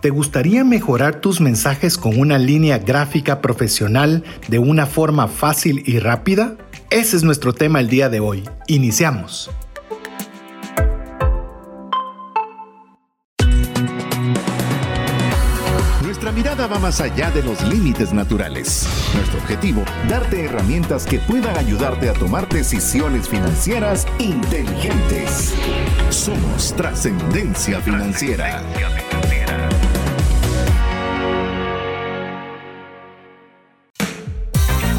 ¿Te gustaría mejorar tus mensajes con una línea gráfica profesional de una forma fácil y rápida? Ese es nuestro tema el día de hoy. Iniciamos. Nuestra mirada va más allá de los límites naturales. Nuestro objetivo, darte herramientas que puedan ayudarte a tomar decisiones financieras inteligentes. Somos trascendencia financiera.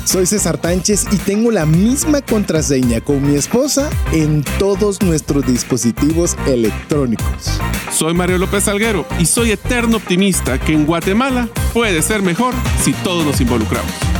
Soy César Tánchez y tengo la misma contraseña con mi esposa en todos nuestros dispositivos electrónicos. Soy Mario López Alguero y soy eterno optimista que en Guatemala puede ser mejor si todos nos involucramos.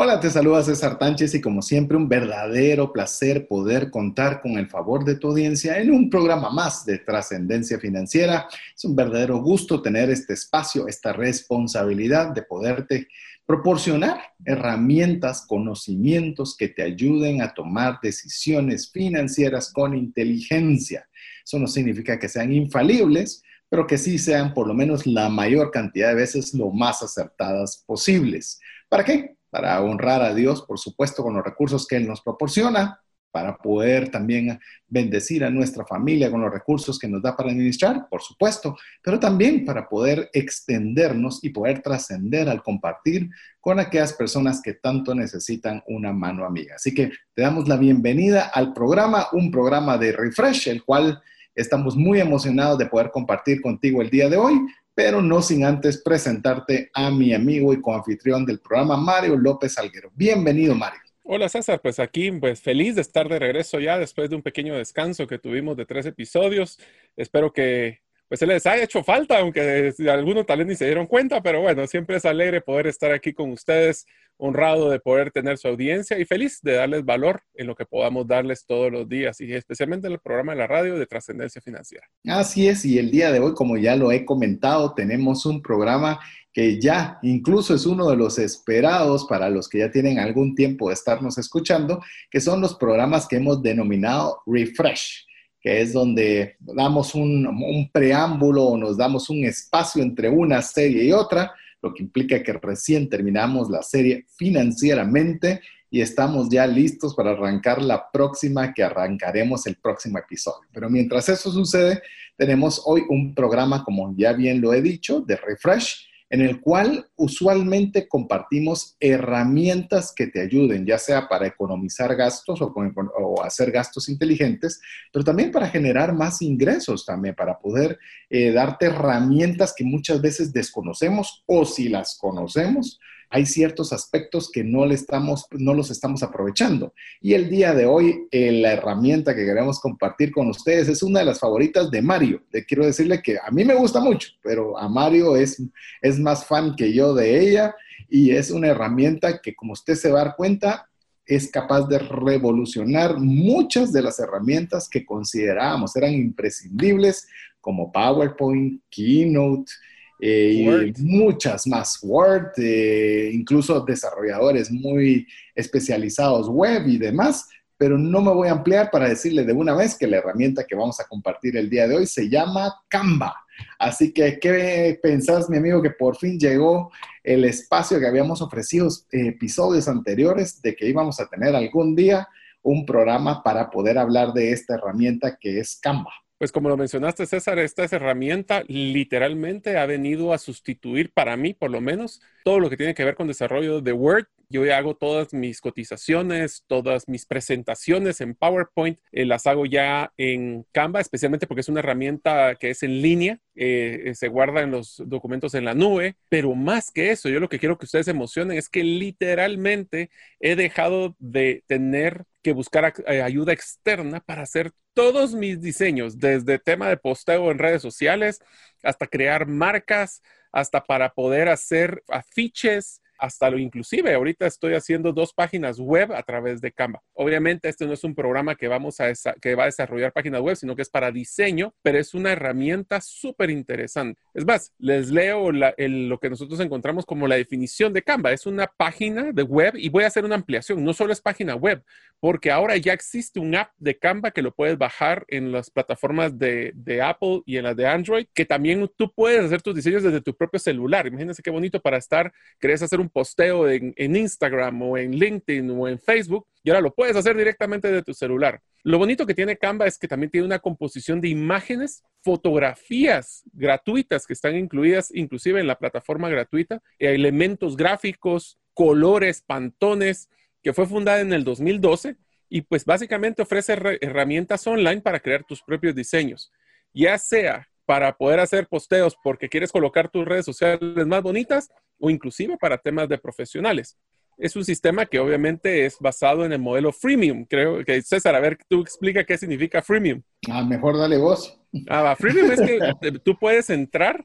Hola, te saluda César Tánchez y como siempre un verdadero placer poder contar con el favor de tu audiencia en un programa más de trascendencia financiera. Es un verdadero gusto tener este espacio, esta responsabilidad de poderte proporcionar herramientas, conocimientos que te ayuden a tomar decisiones financieras con inteligencia. Eso no significa que sean infalibles, pero que sí sean por lo menos la mayor cantidad de veces lo más acertadas posibles. ¿Para qué? Para honrar a Dios, por supuesto, con los recursos que Él nos proporciona, para poder también bendecir a nuestra familia con los recursos que nos da para administrar, por supuesto, pero también para poder extendernos y poder trascender al compartir con aquellas personas que tanto necesitan una mano amiga. Así que te damos la bienvenida al programa, un programa de refresh, el cual estamos muy emocionados de poder compartir contigo el día de hoy, pero no sin antes presentarte a mi amigo y coanfitrión del programa, Mario López Alguero. Bienvenido, Mario. Hola César, pues aquí pues feliz de estar de regreso ya después de un pequeño descanso que tuvimos de tres episodios. Espero que pues se les haya hecho falta, aunque algunos tal vez ni se dieron cuenta, pero bueno, siempre es alegre poder estar aquí con ustedes, honrado de poder tener su audiencia y feliz de darles valor en lo que podamos darles todos los días y especialmente en el programa de la radio de trascendencia financiera. Así es, y el día de hoy, como ya lo he comentado, tenemos un programa que ya incluso es uno de los esperados para los que ya tienen algún tiempo de estarnos escuchando, que son los programas que hemos denominado Refresh, que es donde damos un, un preámbulo o nos damos un espacio entre una serie y otra, lo que implica que recién terminamos la serie financieramente y estamos ya listos para arrancar la próxima que arrancaremos el próximo episodio. Pero mientras eso sucede, tenemos hoy un programa, como ya bien lo he dicho, de refresh en el cual usualmente compartimos herramientas que te ayuden, ya sea para economizar gastos o, hacer gastos inteligentes, pero también para generar más ingresos, también para poder eh, darte herramientas que muchas veces desconocemos o si las conocemos, hay ciertos aspectos que no, le estamos, no los estamos aprovechando. Y el día de hoy, eh, la herramienta que queremos compartir con ustedes es una de las favoritas de Mario. Le quiero decirle que a mí me gusta mucho, pero a Mario es, es más fan que yo de ella y es una herramienta que, como usted se va a dar cuenta, es capaz de revolucionar muchas de las herramientas que considerábamos eran imprescindibles, como PowerPoint, Keynote, eh, y muchas más. Word, eh, incluso desarrolladores muy especializados web y demás, pero no me voy a ampliar para decirle de una vez que la herramienta que vamos a compartir el día de hoy se llama Canva. Así que, ¿qué pensás, mi amigo, que por fin llegó el espacio que habíamos ofrecido episodios anteriores de que íbamos a tener algún día un programa para poder hablar de esta herramienta que es Canva? Pues como lo mencionaste, César, esta herramienta literalmente ha venido a sustituir para mí, por lo menos, todo lo que tiene que ver con desarrollo de Word. Yo hago todas mis cotizaciones, todas mis presentaciones en PowerPoint, eh, las hago ya en Canva, especialmente porque es una herramienta que es en línea, eh, se guarda en los documentos en la nube, pero más que eso, yo lo que quiero que ustedes se emocionen es que literalmente he dejado de tener que buscar eh, ayuda externa para hacer todos mis diseños, desde tema de posteo en redes sociales hasta crear marcas, hasta para poder hacer afiches hasta lo inclusive. Ahorita estoy haciendo dos páginas web a través de Canva. Obviamente este no es un programa que vamos a que va a desarrollar páginas web, sino que es para diseño, pero es una herramienta súper interesante. Es más, les leo lo que nosotros encontramos como la definición de Canva. Es una página de web y voy a hacer una ampliación. No solo es página web, porque ahora ya existe un app de Canva que lo puedes bajar en las plataformas de, de Apple y en las de Android, que también tú puedes hacer tus diseños desde tu propio celular. Imagínense qué bonito para estar, querés hacer un posteo en, Instagram o en LinkedIn o en Facebook y ahora lo puedes hacer directamente de tu celular. Lo bonito que tiene Canva es que también tiene una composición de imágenes, fotografías gratuitas que están incluidas inclusive en la plataforma gratuita, elementos gráficos, colores, pantones, que fue fundada en el 2012 y pues básicamente ofrece herramientas online para crear tus propios diseños, ya sea para poder hacer posteos porque quieres colocar tus redes sociales más bonitas o inclusive para temas de profesionales. Es un sistema que obviamente es basado en el modelo freemium. Creo que César, a ver, tú explica qué significa freemium. Ah, mejor dale voz. Ah, freemium es que tú puedes entrar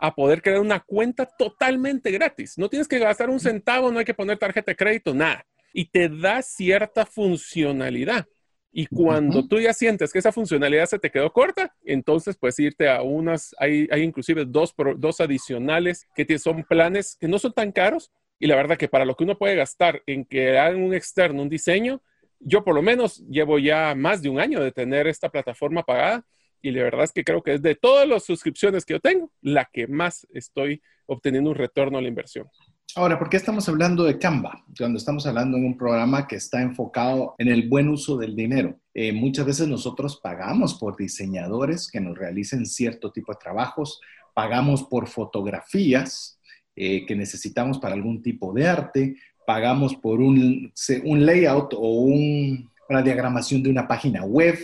a poder crear una cuenta totalmente gratis. No tienes que gastar un centavo, no hay que poner tarjeta de crédito, nada. Y te da cierta funcionalidad. Y cuando tú ya sientes que esa funcionalidad se te quedó corta, entonces puedes irte a unas, hay, hay inclusive dos, dos adicionales que son planes que no son tan caros. Y la verdad que para lo que uno puede gastar en que hagan un externo, un diseño, yo por lo menos llevo ya más de un año de tener esta plataforma pagada y la verdad es que creo que es de todas las suscripciones que yo tengo, la que más estoy obteniendo un retorno a la inversión. Ahora, ¿por qué estamos hablando de Canva? Cuando estamos hablando en un programa que está enfocado en el buen uso del dinero. Eh, muchas veces nosotros pagamos por diseñadores que nos realicen cierto tipo de trabajos, pagamos por fotografías eh, que necesitamos para algún tipo de arte, pagamos por un, un layout o una diagramación de una página web,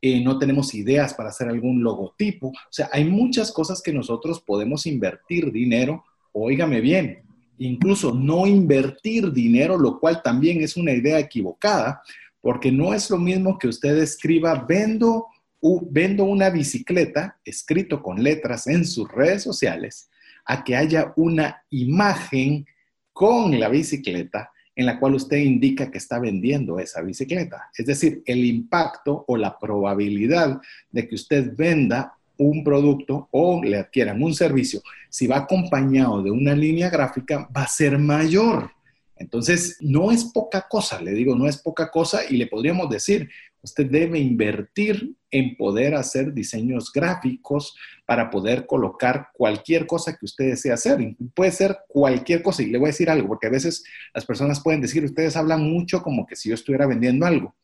eh, no tenemos ideas para hacer algún logotipo. O sea, hay muchas cosas que nosotros podemos invertir dinero. Óigame bien, incluso no invertir dinero, lo cual también es una idea equivocada, porque no es lo mismo que usted escriba, vendo, vendo una bicicleta, escrito con letras en sus redes sociales, a que haya una imagen con la bicicleta en la cual usted indica que está vendiendo esa bicicleta. Es decir, el impacto o la probabilidad de que usted venda un producto o le adquieran un servicio, si va acompañado de una línea gráfica, va a ser mayor. Entonces, no es poca cosa, le digo, no es poca cosa y le podríamos decir, usted debe invertir en poder hacer diseños gráficos para poder colocar cualquier cosa que usted desee hacer. Puede ser cualquier cosa y le voy a decir algo, porque a veces las personas pueden decir, ustedes hablan mucho como que si yo estuviera vendiendo algo.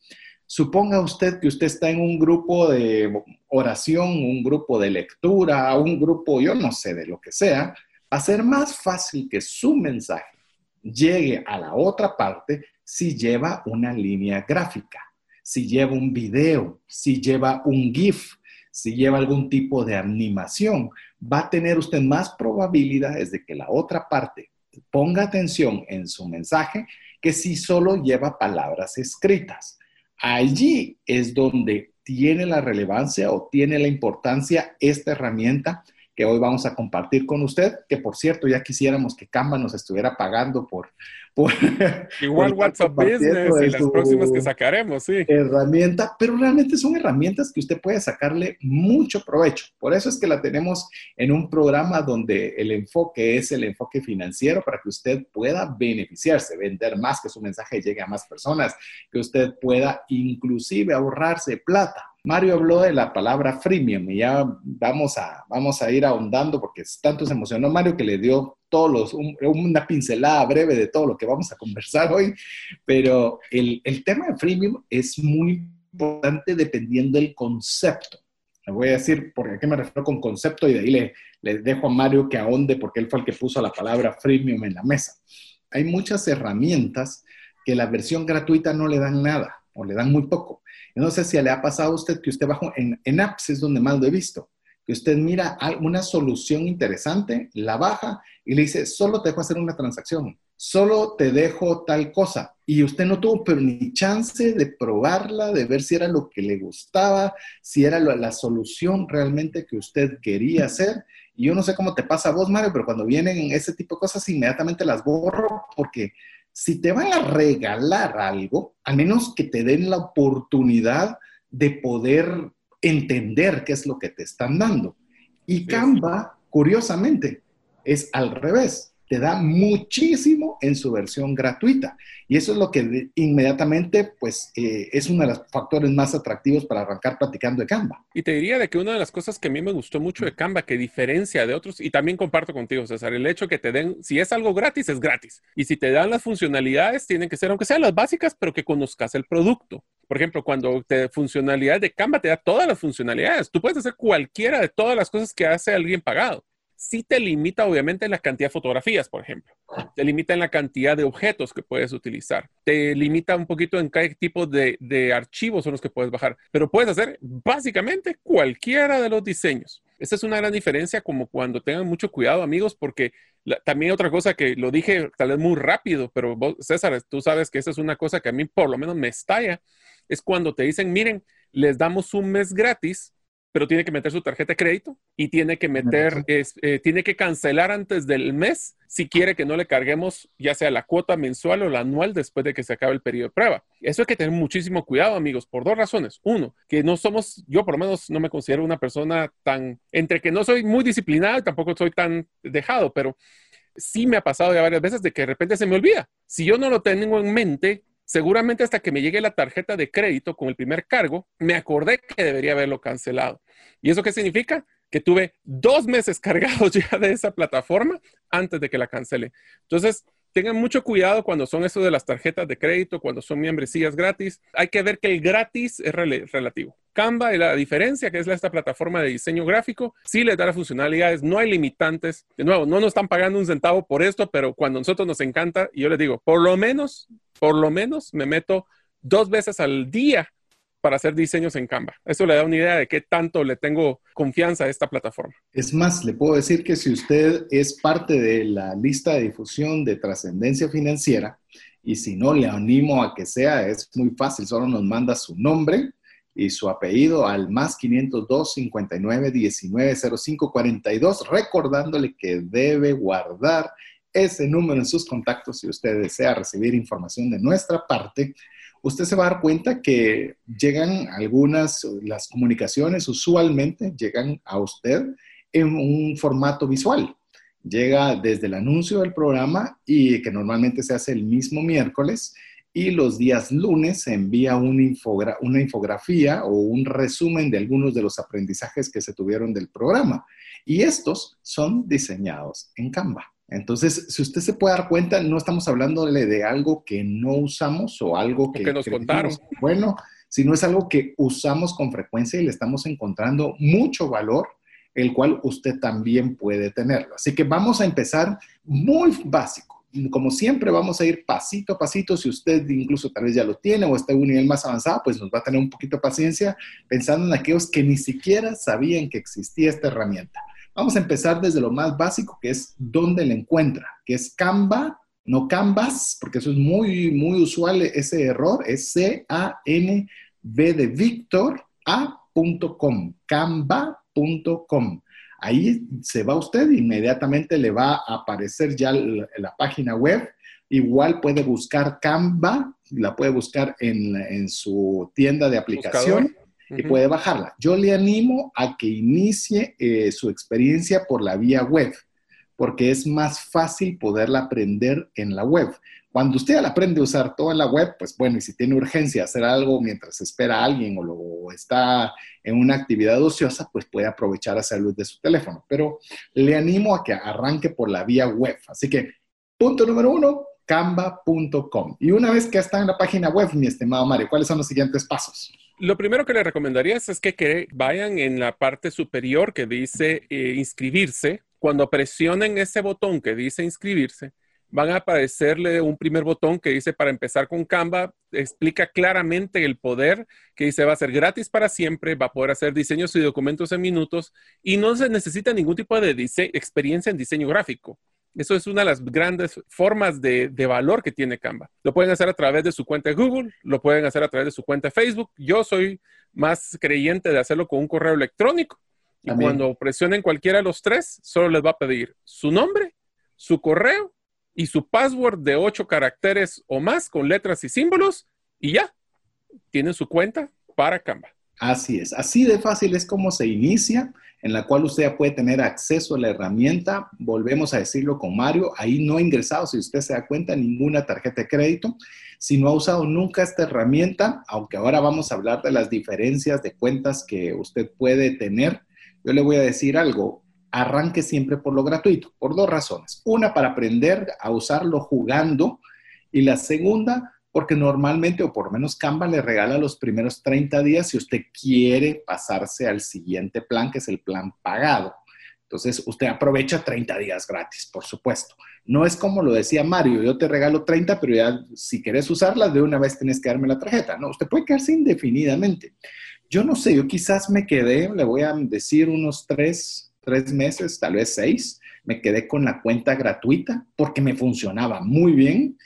Suponga usted que usted está en un grupo de oración, un grupo de lectura, un grupo, yo no sé, de lo que sea, ser más fácil que su mensaje llegue a la otra parte si lleva una línea gráfica, si lleva un video, si lleva un GIF, si lleva algún tipo de animación. Va a tener usted más probabilidades de que la otra parte ponga atención en su mensaje que si solo lleva palabras escritas. Allí es donde tiene la relevancia o tiene la importancia esta herramienta que hoy vamos a compartir con usted, que por cierto ya quisiéramos que Canva nos estuviera pagando por, Igual WhatsApp Business y las próximas que sacaremos, sí. Herramienta, pero realmente son herramientas que usted puede sacarle mucho provecho. Por eso es que la tenemos en un programa donde el enfoque es el enfoque financiero para que usted pueda beneficiarse, vender más, que su mensaje llegue a más personas, que usted pueda inclusive ahorrarse plata. Mario habló de la palabra freemium y ya vamos a, vamos a ir ahondando porque tanto se emocionó Mario que le dio todos los, una pincelada breve de todo lo que vamos a conversar hoy, pero el, el tema de freemium es muy importante dependiendo del concepto. Le voy a decir por qué me refiero con concepto y de ahí le, le dejo a Mario que ahonde porque él fue el que puso la palabra freemium en la mesa. Hay muchas herramientas que la versión gratuita no le dan nada o le dan muy poco. No sé si le ha pasado a usted que usted bajó en, en apps es donde más lo he visto que usted mira una solución interesante, la baja y le dice, solo te dejo hacer una transacción, solo te dejo tal cosa. y usted no tuvo ni chance de probarla, de ver si era lo que le gustaba, si era la solución realmente que usted quería hacer. Y yo no sé cómo te pasa a vos, Mario, pero cuando vienen ese tipo de cosas, inmediatamente las borro porque si te van a regalar algo, al menos que te den la oportunidad de poder entender qué es lo que te están dando. Y Canva, curiosamente, es al revés te da muchísimo en su versión gratuita. Y eso es lo que inmediatamente, pues, eh, es uno de los factores más atractivos para arrancar platicando de Canva. Y te diría de que una de las cosas que a mí me gustó mucho de Canva, que diferencia de otros, y también comparto contigo, César, el hecho que te den, si es algo gratis, es gratis. Y si te dan las funcionalidades, tienen que ser, aunque sean las básicas, pero que conozcas el producto. Por ejemplo, cuando te funcionalidad de Canva te da todas las funcionalidades, tú puedes hacer cualquiera de todas las cosas que hace alguien pagado sí te limita obviamente en la cantidad de fotografías, por ejemplo. Te limita en la cantidad de objetos que puedes utilizar. Te limita un poquito en qué tipo de, archivos son los que puedes bajar. Pero puedes hacer básicamente cualquiera de los diseños. Esa es una gran diferencia como cuando tengan mucho cuidado amigos porque también otra cosa que lo dije tal vez muy rápido, pero vos, César, tú sabes que esa es una cosa que a mí por lo menos me estalla, es cuando te dicen, miren, les damos un mes gratis pero tiene que meter su tarjeta de crédito y tiene que meter, eh, tiene que cancelar antes del mes si quiere que no le carguemos ya sea la cuota mensual o la anual después de que se acabe el periodo de prueba. Eso hay que tener muchísimo cuidado, amigos, por dos razones. Uno, que no somos, yo por lo menos no me considero una persona tan, entre que no soy muy disciplinada y tampoco soy tan dejado, pero sí me ha pasado ya varias veces de que de repente se me olvida. Si yo no lo tengo en mente, Seguramente hasta que me llegue la tarjeta de crédito con el primer cargo, me acordé que debería haberlo cancelado. ¿Y eso qué significa? Que tuve dos meses cargados ya de esa plataforma antes de que la cancele. Entonces, tengan mucho cuidado cuando son eso de las tarjetas de crédito, cuando son membresías gratis. Hay que ver que el gratis es relativo. Canva y la diferencia que es esta plataforma de diseño gráfico, sí les da las funcionalidades, no hay limitantes. De nuevo, no nos están pagando un centavo por esto, pero cuando a nosotros nos encanta, y yo les digo, por lo menos por lo menos me meto dos veces al día para hacer diseños en Canva. Eso le da una idea de qué tanto le tengo confianza a esta plataforma. Es más, le puedo decir que si usted es parte de la lista de difusión de trascendencia financiera, y si no, le animo a que sea, es muy fácil, solo nos manda su nombre y su apellido al más 502 59 19 05 42, recordándole que debe guardar ese número en sus contactos si usted desea recibir información de nuestra parte, usted se va a dar cuenta que llegan algunas, las comunicaciones usualmente llegan a usted en un formato visual. Llega desde el anuncio del programa y que normalmente se hace el mismo miércoles y los días lunes se envía una, una infografía o un resumen de algunos de los aprendizajes que se tuvieron del programa. Y estos son diseñados en Canva. Entonces, si usted se puede dar cuenta, no estamos hablándole de algo que no usamos o algo que, nos contaron. Bueno, sino es algo que usamos con frecuencia y le estamos encontrando mucho valor, el cual usted también puede tenerlo. Así que vamos a empezar muy básico. Como siempre, vamos a ir pasito a pasito. Si usted incluso tal vez ya lo tiene o está en un nivel más avanzado, pues nos va a tener un poquito de paciencia pensando en aquellos que ni siquiera sabían que existía esta herramienta. Vamos a empezar desde lo más básico, que es dónde la encuentra, que es Canva, no Canvas, porque eso es muy, muy usual, ese error, es C-A-N-B de Víctor, A.com, canva.com. Ahí se va usted, inmediatamente le va a aparecer ya la, página web. Igual puede buscar Canva, la puede buscar en, su tienda de aplicación y puede bajarla. Yo le animo a que inicie eh, su experiencia por la vía web, porque es más fácil poderla aprender en la web. Cuando usted la aprende a usar todo en la web, pues bueno, y si tiene urgencia hacer algo mientras espera a alguien o, lo, está en una actividad ociosa, pues puede aprovechar hacerlo desde su teléfono. Pero le animo a que arranque por la vía web. Así que, punto número uno, canva.com. Y una vez que está en la página web, mi estimado Mario, ¿cuáles son los siguientes pasos? Lo primero que le recomendaría es que, vayan en la parte superior que dice eh, inscribirse. Cuando presionen ese botón que dice inscribirse, van a aparecerle un primer botón que dice para empezar con Canva, explica claramente el poder que dice va a ser gratis para siempre, va a poder hacer diseños y documentos en minutos y no se necesita ningún tipo de experiencia en diseño gráfico. Eso es una de las grandes formas de, valor que tiene Canva. Lo pueden hacer a través de su cuenta de Google, lo pueden hacer a través de su cuenta de Facebook. Yo soy más creyente de hacerlo con un correo electrónico. Y cuando presionen cualquiera de los tres, solo les va a pedir su nombre, su correo y su password de ocho caracteres o más con letras y símbolos y ya, tienen su cuenta para Canva. Así es, así de fácil es como se inicia, en la cual usted ya puede tener acceso a la herramienta. Volvemos a decirlo con Mario, ahí no ha ingresado, si usted se da cuenta, ninguna tarjeta de crédito. Si no ha usado nunca esta herramienta, aunque ahora vamos a hablar de las diferencias de cuentas que usted puede tener, yo le voy a decir algo, arranque siempre por lo gratuito, por dos razones. Una, para aprender a usarlo jugando y la segunda, porque normalmente, o por menos Canva le regala los primeros 30 días si usted quiere pasarse al siguiente plan, que es el plan pagado. Entonces, usted aprovecha 30 días gratis, por supuesto. No es como lo decía Mario, yo te regalo 30, pero ya si quieres usarlas, de una vez tienes que darme la tarjeta. No, usted puede quedarse indefinidamente. Yo no sé, yo quizás me quedé, le voy a decir unos tres, tres meses, tal vez seis, me quedé con la cuenta gratuita porque me funcionaba muy bien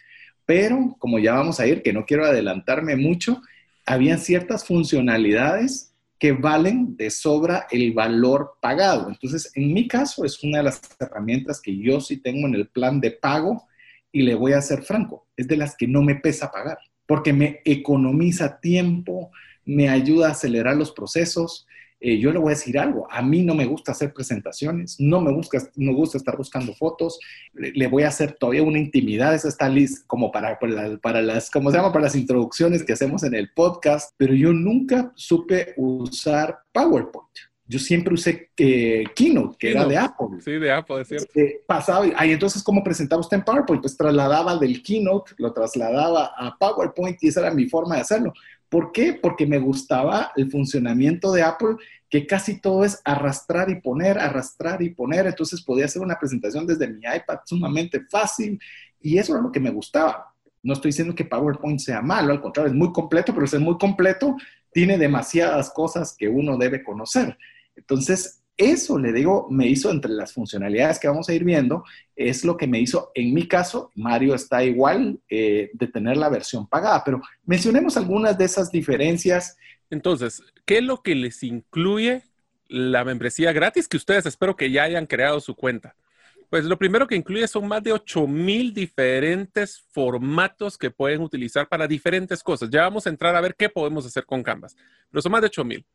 pero como ya vamos a ir, que no quiero adelantarme mucho, habían ciertas funcionalidades que valen de sobra el valor pagado. Entonces, en mi caso, es una de las herramientas que yo sí tengo en el plan de pago y le voy a ser franco, es de las que no me pesa pagar, porque me economiza tiempo, me ayuda a acelerar los procesos, eh, yo le voy a decir algo, a mí no me gusta hacer presentaciones, no me gusta, no gusta estar buscando fotos, le, voy a hacer todavía una intimidad, esa está lista como para, para, las, ¿cómo se llama? Para las introducciones que hacemos en el podcast, pero yo nunca supe usar PowerPoint. Yo siempre usé eh, Keynote, que era de Apple. Sí, de Apple, es cierto. Eh, pasaba, ahí entonces, ¿cómo presentaba usted en PowerPoint? Pues trasladaba del Keynote, lo trasladaba a PowerPoint y esa era mi forma de hacerlo. ¿Por qué? Porque me gustaba el funcionamiento de Apple, que casi todo es arrastrar y poner, arrastrar y poner. Entonces podía hacer una presentación desde mi iPad sumamente fácil y eso era lo que me gustaba. No estoy diciendo que PowerPoint sea malo, al contrario, es muy completo, pero es muy completo, tiene demasiadas cosas que uno debe conocer. Entonces, eso, le digo, me hizo entre las funcionalidades que vamos a ir viendo, es lo que me hizo, en mi caso, Mario está igual eh, de tener la versión pagada, pero mencionemos algunas de esas diferencias. Entonces, ¿qué es lo que les incluye la membresía gratis que ustedes espero que ya hayan creado su cuenta? Pues lo primero que incluye son más de 8000 diferentes formatos que pueden utilizar para diferentes cosas. Ya vamos a entrar a ver qué podemos hacer con Canvas, pero son más de 8000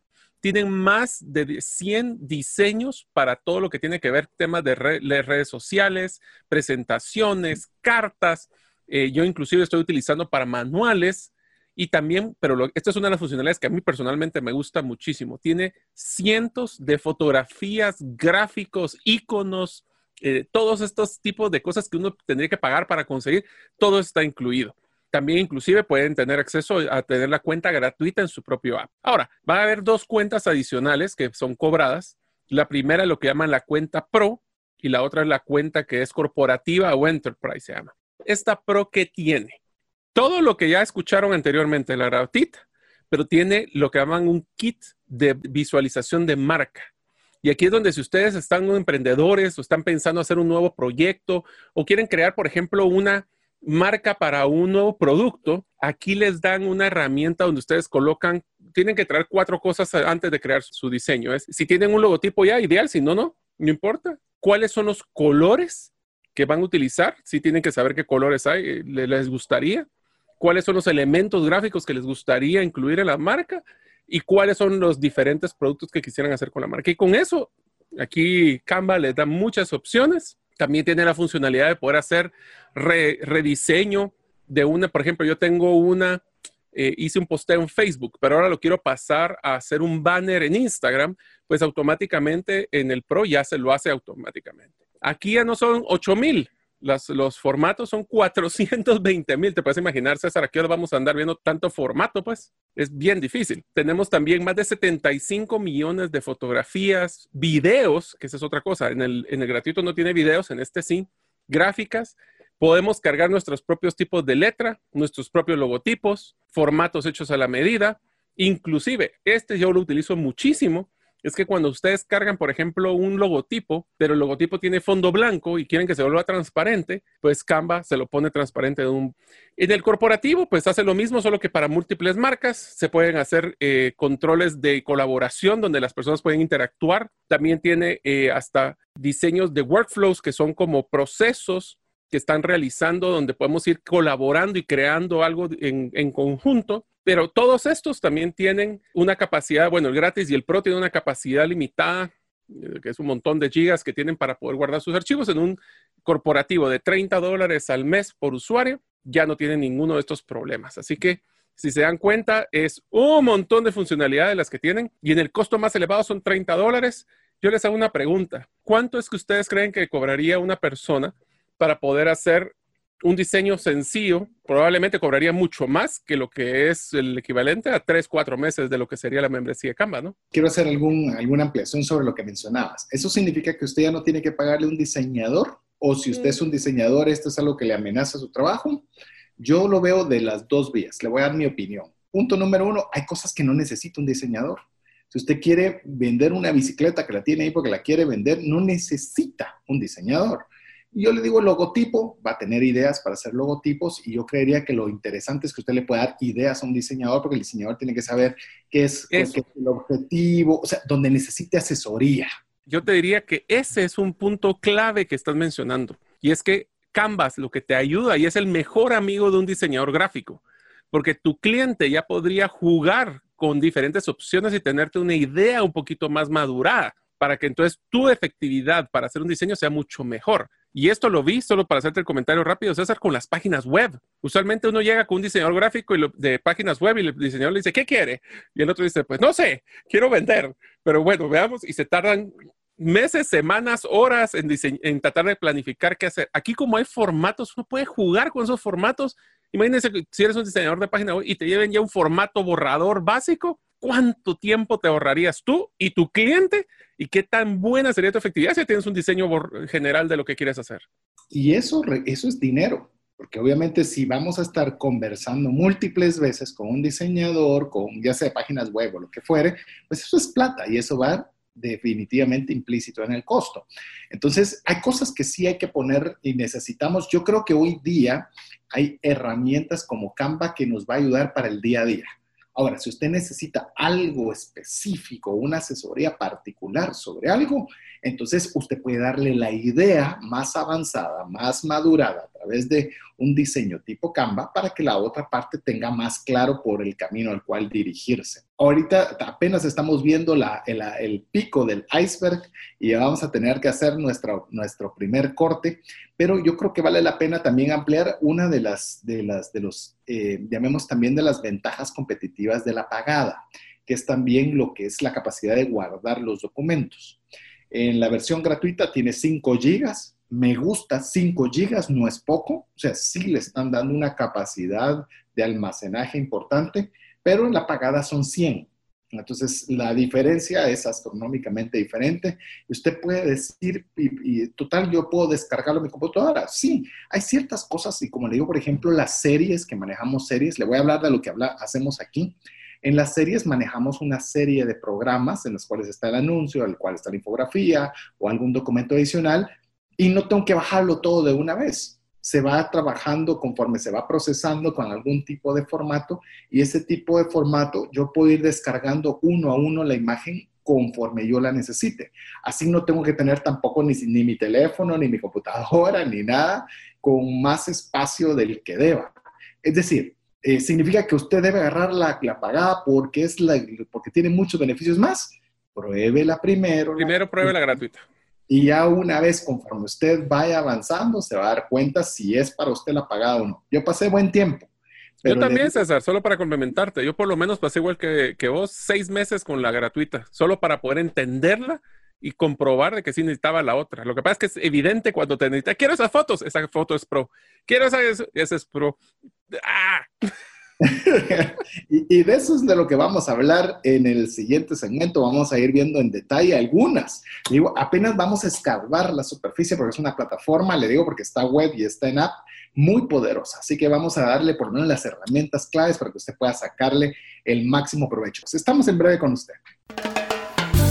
tienen más de 100 diseños para todo lo que tiene que ver temas de, redes sociales, presentaciones, cartas. Eh, yo inclusive estoy utilizando para manuales y también, pero esta es una de las funcionalidades que a mí personalmente me gusta muchísimo. Tiene cientos de fotografías, gráficos, iconos, eh, todos estos tipos de cosas que uno tendría que pagar para conseguir. Todo está incluido. También inclusive pueden tener acceso a tener la cuenta gratuita en su propio app. Ahora, va a haber dos cuentas adicionales que son cobradas. La primera lo que llaman la cuenta Pro y la otra es la cuenta que es corporativa o Enterprise se llama. Esta Pro que tiene todo lo que ya escucharon anteriormente, la gratuita, pero tiene lo que llaman un kit de visualización de marca. Y aquí es donde si ustedes están emprendedores o están pensando hacer un nuevo proyecto o quieren crear, por ejemplo, una marca para un nuevo producto, aquí les dan una herramienta donde ustedes colocan, tienen que traer cuatro cosas antes de crear su diseño. Es, si tienen un logotipo ya, ideal, si no, no, no importa. ¿Cuáles son los colores que van a utilizar? Si tienen que saber qué colores hay, eh, les gustaría. ¿Cuáles son los elementos gráficos que les gustaría incluir en la marca? Y cuáles son los diferentes productos que quisieran hacer con la marca. Y con eso, aquí Canva les da muchas opciones también tiene la funcionalidad de poder hacer rediseño de una, por ejemplo, yo tengo una, eh, hice un posteo en Facebook, pero ahora lo quiero pasar a hacer un banner en Instagram, pues automáticamente en el Pro ya se lo hace automáticamente. Aquí ya no son 8000, los formatos son 420 mil. Te puedes imaginar, César, aquí ahora vamos a andar viendo tanto formato, pues es bien difícil. Tenemos también más de 75 millones de fotografías, videos, que esa es otra cosa. En el, en el gratuito no tiene videos, en este sí, gráficas. Podemos cargar nuestros propios tipos de letra, nuestros propios logotipos, formatos hechos a la medida. Inclusive, este yo lo utilizo muchísimo es que cuando ustedes cargan, por ejemplo, un logotipo, pero el logotipo tiene fondo blanco y quieren que se vuelva transparente, pues Canva se lo pone transparente. En, el corporativo, pues hace lo mismo, solo que para múltiples marcas se pueden hacer eh, controles de colaboración donde las personas pueden interactuar. También tiene eh, hasta diseños de workflows que son como procesos que están realizando, donde podemos ir colaborando y creando algo en, conjunto. Pero todos estos también tienen una capacidad, bueno, el gratis y el pro tienen una capacidad limitada, eh, que es un montón de gigas que tienen para poder guardar sus archivos en un corporativo de 30 dólares al mes por usuario, ya no tienen ninguno de estos problemas. Así que si se dan cuenta, es un montón de funcionalidades las que tienen y en el costo más elevado son 30 dólares. Yo les hago una pregunta. ¿Cuánto es que ustedes creen que cobraría una persona para poder hacer un diseño sencillo, probablemente cobraría mucho más que lo que es el equivalente a tres, cuatro meses de lo que sería la membresía de Canva, ¿no? Quiero hacer algún, alguna ampliación sobre lo que mencionabas. ¿Eso significa que usted ya no tiene que pagarle un diseñador? O si usted es un diseñador, esto es algo que le amenaza su trabajo. Yo lo veo de las dos vías. Le voy a dar mi opinión. Punto número uno, hay cosas que no necesita un diseñador. Si usted quiere vender una bicicleta que la tiene ahí porque la quiere vender, no necesita un diseñador. Y yo le digo, el logotipo va a tener ideas para hacer logotipos y yo creería que lo interesante es que usted le pueda dar ideas a un diseñador porque el diseñador tiene que saber qué es, es el objetivo, o sea, donde necesite asesoría. Yo te diría que ese es un punto clave que estás mencionando y es que Canvas lo que te ayuda y es el mejor amigo de un diseñador gráfico porque tu cliente ya podría jugar con diferentes opciones y tenerte una idea un poquito más madurada para que entonces tu efectividad para hacer un diseño sea mucho mejor. Y esto lo vi solo para hacerte el comentario rápido, César, con las páginas web. Usualmente uno llega con un diseñador gráfico y de páginas web y el diseñador le dice, ¿qué quiere? Y el otro dice, pues no sé, quiero vender. Pero bueno, veamos, y se tardan meses, semanas, horas en, en tratar de planificar qué hacer. Aquí como hay formatos, uno puede jugar con esos formatos. Imagínense si eres un diseñador de página web y te lleven ya un formato borrador básico, ¿cuánto tiempo te ahorrarías tú y tu cliente y qué tan buena sería tu efectividad si tienes un diseño general de lo que quieres hacer. Y eso, eso es dinero, porque obviamente si vamos a estar conversando múltiples veces con un diseñador, con ya sea páginas web o lo que fuere, pues eso es plata y eso va definitivamente implícito en el costo. Entonces, hay cosas que sí hay que poner y necesitamos. Yo creo que hoy día hay herramientas como Canva que nos va a ayudar para el día a día. Ahora, si usted necesita algo específico, una asesoría particular sobre algo, entonces usted puede darle la idea más avanzada, más madurada a través de un diseño tipo Canva para que la otra parte tenga más claro por el camino al cual dirigirse. Ahorita apenas estamos viendo el, pico del iceberg y vamos a tener que hacer nuestro, nuestro primer corte, pero yo creo que vale la pena también ampliar una de las, de las, de los, eh, llamemos también de las ventajas competitivas de la pagada, que es también lo que es la capacidad de guardar los documentos. En la versión gratuita tiene 5 gigas. Me gusta 5 gigas, no es poco. O sea, sí le están dando una capacidad de almacenaje importante, pero en la pagada son 100. Entonces, la diferencia es astronómicamente diferente. Usted puede decir, y, total, yo puedo descargarlo en mi computadora. Sí, hay ciertas cosas, y como le digo, por ejemplo, las series, que manejamos series, le voy a hablar de lo que hacemos aquí. En las series manejamos una serie de programas en los cuales está el anuncio, en el cual está la infografía o algún documento adicional y no tengo que bajarlo todo de una vez. Se va trabajando conforme se va procesando con algún tipo de formato y ese tipo de formato yo puedo ir descargando uno a uno la imagen conforme yo la necesite. Así no tengo que tener tampoco ni, ni mi teléfono, ni mi computadora, ni nada con más espacio del que deba. Es decir, eh, significa que usted debe agarrar la, la, pagada porque, es la, porque tiene muchos beneficios más. Pruébela primero. Primero pruebe la gratuita. Y ya una vez, conforme usted vaya avanzando, se va a dar cuenta si es para usted la pagada o no. Yo pasé buen tiempo. yo también, César, solo para complementarte. Yo por lo menos pasé igual que, que vos, seis meses con la gratuita, solo para poder entenderla y comprobar de que sí necesitaba la otra. Lo que pasa es que es evidente cuando te necesitas, quiero esas fotos, esa foto es pro, quiero esa, esa es pro. ¡Ah! y, de eso es de lo que vamos a hablar en el siguiente segmento. Vamos a ir viendo en detalle algunas. Digo, apenas vamos a escarbar la superficie porque es una plataforma, le digo porque está web y está en app, muy poderosa. Así que vamos a darle por lo menos las herramientas claves para que usted pueda sacarle el máximo provecho. Estamos en breve con usted.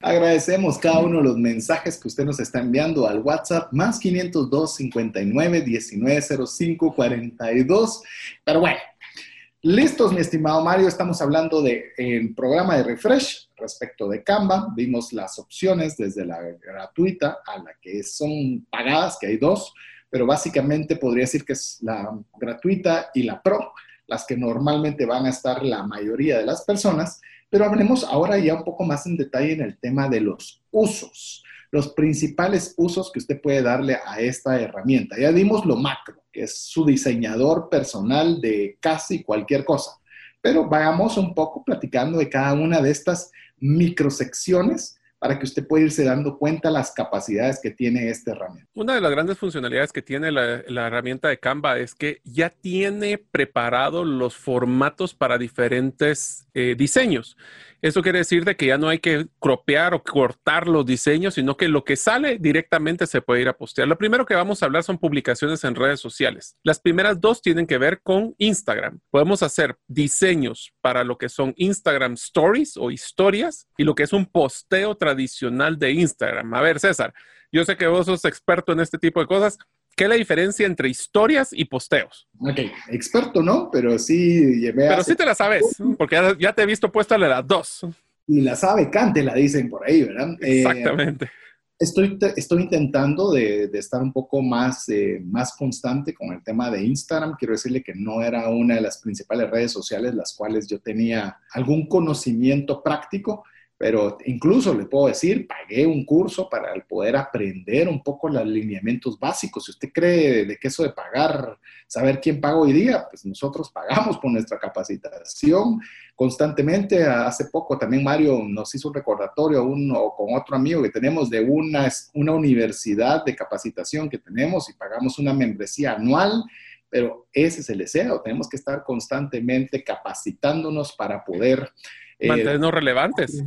Agradecemos cada uno de los mensajes que usted nos está enviando al WhatsApp más 502 59 1905 42. Pero bueno, listos, mi estimado Mario. Estamos hablando del programa de refresh respecto de Canva. Vimos las opciones desde la gratuita a la que son pagadas, que hay dos, pero básicamente podría decir que es la gratuita y la pro, las que normalmente van a estar la mayoría de las personas. Pero hablemos ahora ya un poco más en detalle en el tema de los usos, los principales usos que usted puede darle a esta herramienta. Ya dimos lo macro, que es su diseñador personal de casi cualquier cosa, pero vayamos un poco platicando de cada una de estas microsecciones para que usted pueda irse dando cuenta las capacidades que tiene esta herramienta. Una de las grandes funcionalidades que tiene la, herramienta de Canva es que ya tiene preparado los formatos para diferentes eh, diseños. Eso quiere decir de que ya no hay que cropear o cortar los diseños, sino que lo que sale directamente se puede ir a postear. Lo primero que vamos a hablar son publicaciones en redes sociales. Las primeras dos tienen que ver con Instagram. Podemos hacer diseños para lo que son Instagram Stories o historias y lo que es un posteo tradicional de Instagram. A ver, César, yo sé que vos sos experto en este tipo de cosas. ¿Qué es la diferencia entre historias y posteos? Ok, experto no, pero sí llevé Pero sí te la sabes, porque ya, te he visto puesta las dos. Y la sabe Cante, la dicen por ahí, ¿verdad? Eh, Exactamente. estoy, estoy intentando de, estar un poco más, eh, más constante con el tema de Instagram. Quiero decirle que no era una de las principales redes sociales las cuales yo tenía algún conocimiento práctico pero incluso le puedo decir, pagué un curso para poder aprender un poco los lineamientos básicos. Si usted cree de que eso de pagar, saber quién paga hoy día, pues nosotros pagamos por nuestra capacitación constantemente. Hace poco también Mario nos hizo un recordatorio uno con otro amigo que tenemos de una, una universidad de capacitación que tenemos y pagamos una membresía anual pero ese es el deseo, tenemos que estar constantemente capacitándonos para poder eh, mantenernos relevantes.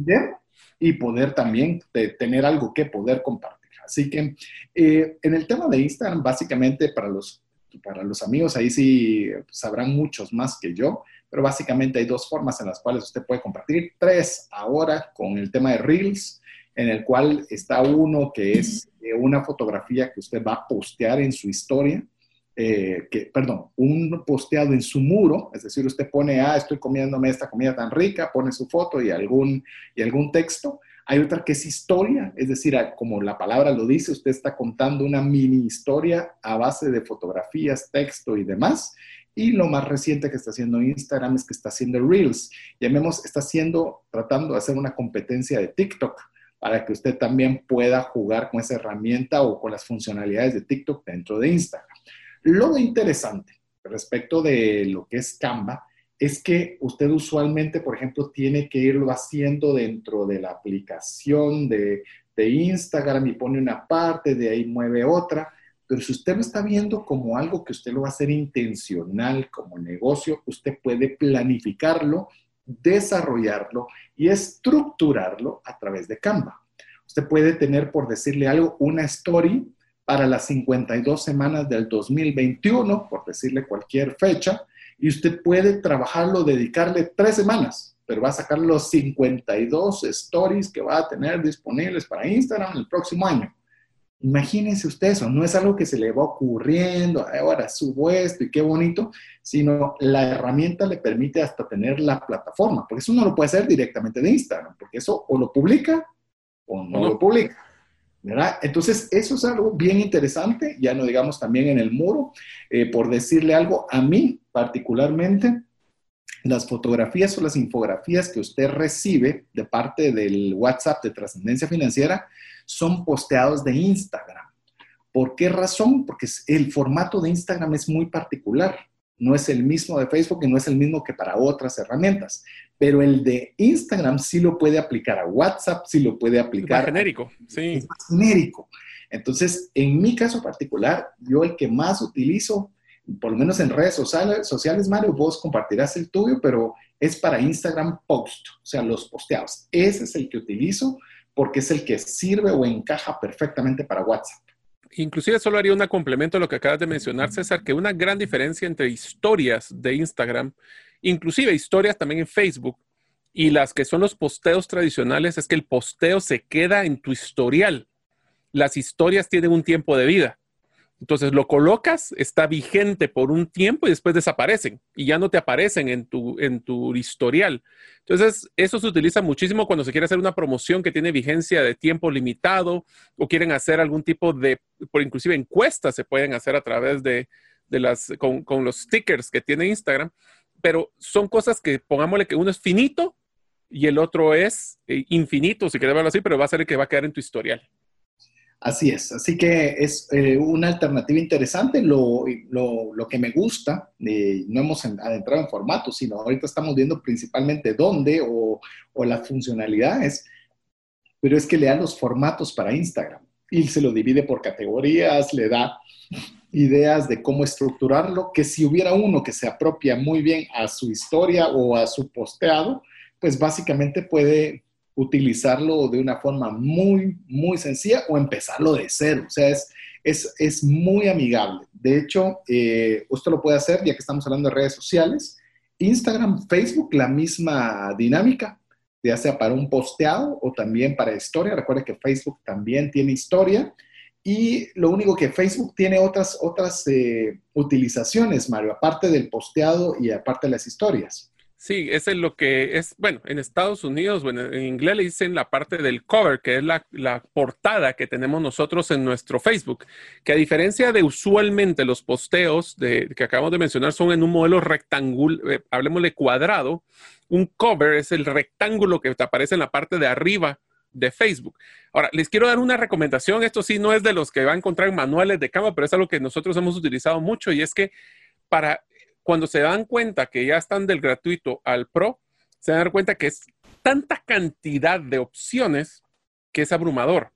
Y poder también tener algo que poder compartir. Así que eh, en el tema de Instagram, básicamente para los, para los amigos, ahí sí sabrán muchos más que yo, pero básicamente hay dos formas en las cuales usted puede compartir. Tres ahora con el tema de Reels, en el cual está uno que es una fotografía que usted va a postear en su historia eh, que, perdón, un posteado en su muro, es decir, usted pone, ah, estoy comiéndome esta comida tan rica, pone su foto y algún, y algún texto. Hay otra que es historia, es decir, como la palabra lo dice, usted está contando una mini historia a base de fotografías, texto y demás. Y lo más reciente que está haciendo Instagram es que está haciendo Reels. Llamemos, está haciendo, tratando de hacer una competencia de TikTok para que usted también pueda jugar con esa herramienta o con las funcionalidades de TikTok dentro de Instagram. Lo interesante respecto de lo que es Canva es que usted usualmente, por ejemplo, tiene que irlo haciendo dentro de la aplicación de, Instagram y pone una parte, de ahí mueve otra. Pero si usted lo está viendo como algo que usted lo va a hacer intencional, como negocio, usted puede planificarlo, desarrollarlo y estructurarlo a través de Canva. Usted puede tener, por decirle algo, una story para las 52 semanas del 2021, por decirle cualquier fecha, y usted puede trabajarlo, dedicarle tres semanas, pero va a sacar los 52 stories que va a tener disponibles para Instagram el próximo año. Imagínense usted eso, no es algo que se le va ocurriendo, ahora subo esto y qué bonito, sino la herramienta le permite hasta tener la plataforma, porque eso no lo puede hacer directamente de Instagram, porque eso o lo publica o no, lo publica. Entonces, eso es algo bien interesante, ya no digamos también en el muro, eh, por decirle algo, a mí particularmente, las fotografías o las infografías que usted recibe de parte del WhatsApp de trascendencia financiera son posteados de Instagram. ¿Por qué razón? Porque el formato de Instagram es muy particular. No es el mismo de Facebook y no es el mismo que para otras herramientas. Pero el de Instagram sí lo puede aplicar a WhatsApp, sí lo puede aplicar. Es genérico, sí. Es más genérico. Entonces, en mi caso particular, yo el que más utilizo, por lo menos en redes sociales, sociales Mario, vos compartirás el tuyo, pero es para Instagram Post, o sea, los posteados. Ese es el que utilizo porque es el que sirve o encaja perfectamente para WhatsApp. Inclusive solo haría un complemento a lo que acabas de mencionar, César, que una gran diferencia entre historias de Instagram, inclusive historias también en Facebook, y las que son los posteos tradicionales, es que el posteo se queda en tu historial. Las historias tienen un tiempo de vida. Entonces lo colocas, está vigente por un tiempo y después desaparecen y ya no te aparecen en tu, en tu historial. Entonces eso se utiliza muchísimo cuando se quiere hacer una promoción que tiene vigencia de tiempo limitado o quieren hacer algún tipo de, por inclusive encuestas se pueden hacer a través de, las, con, los stickers que tiene Instagram, pero son cosas que pongámosle que uno es finito y el otro es eh, infinito, si quieres verlo así, pero va a ser el que va a quedar en tu historial. Así es, así que es eh, una alternativa interesante. Lo, que me gusta, eh, no hemos adentrado en formatos, sino ahorita estamos viendo principalmente dónde o, o, las funcionalidades, pero es que le da los formatos para Instagram y se lo divide por categorías, le da ideas de cómo estructurarlo, que si hubiera uno que se apropia muy bien a su historia o a su posteado, pues básicamente puede utilizarlo de una forma muy, muy sencilla o empezarlo de cero. O sea, es, es, es muy amigable. De hecho, eh, usted lo puede hacer, ya que estamos hablando de redes sociales. Instagram, Facebook, la misma dinámica, ya sea para un posteado o también para historia. Recuerde que Facebook también tiene historia. Y lo único que Facebook tiene otras, otras eh, utilizaciones, Mario, aparte del posteado y aparte de las historias. Sí, ese es lo que es, bueno, en Estados Unidos, bueno, en inglés le dicen la parte del cover, que es la, portada que tenemos nosotros en nuestro Facebook, que a diferencia de usualmente los posteos que acabamos de mencionar son en un modelo rectangular, eh, hablemosle cuadrado, un cover es el rectángulo que aparece en la parte de arriba de Facebook. Ahora, les quiero dar una recomendación, esto sí no es de los que va a encontrar en manuales de cama, pero es algo que nosotros hemos utilizado mucho y es que para cuando se dan cuenta que ya están del gratuito al pro, se dan cuenta que es tanta cantidad de opciones que es abrumador.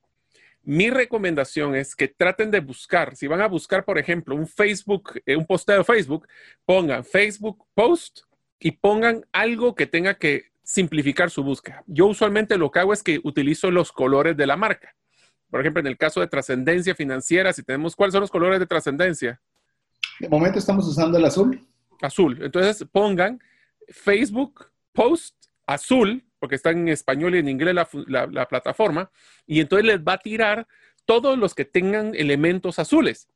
Mi recomendación es que traten de buscar, si van a buscar, por ejemplo, un Facebook, eh, un posteo de Facebook, pongan Facebook Post y pongan algo que tenga que simplificar su búsqueda. Yo usualmente lo que hago es que utilizo los colores de la marca. Por ejemplo, en el caso de trascendencia financiera, si tenemos, ¿cuáles son los colores de trascendencia? De momento estamos usando el azul azul. Entonces pongan Facebook Post azul, porque está en español y en inglés la, plataforma, y entonces les va a tirar todos los que tengan elementos azules.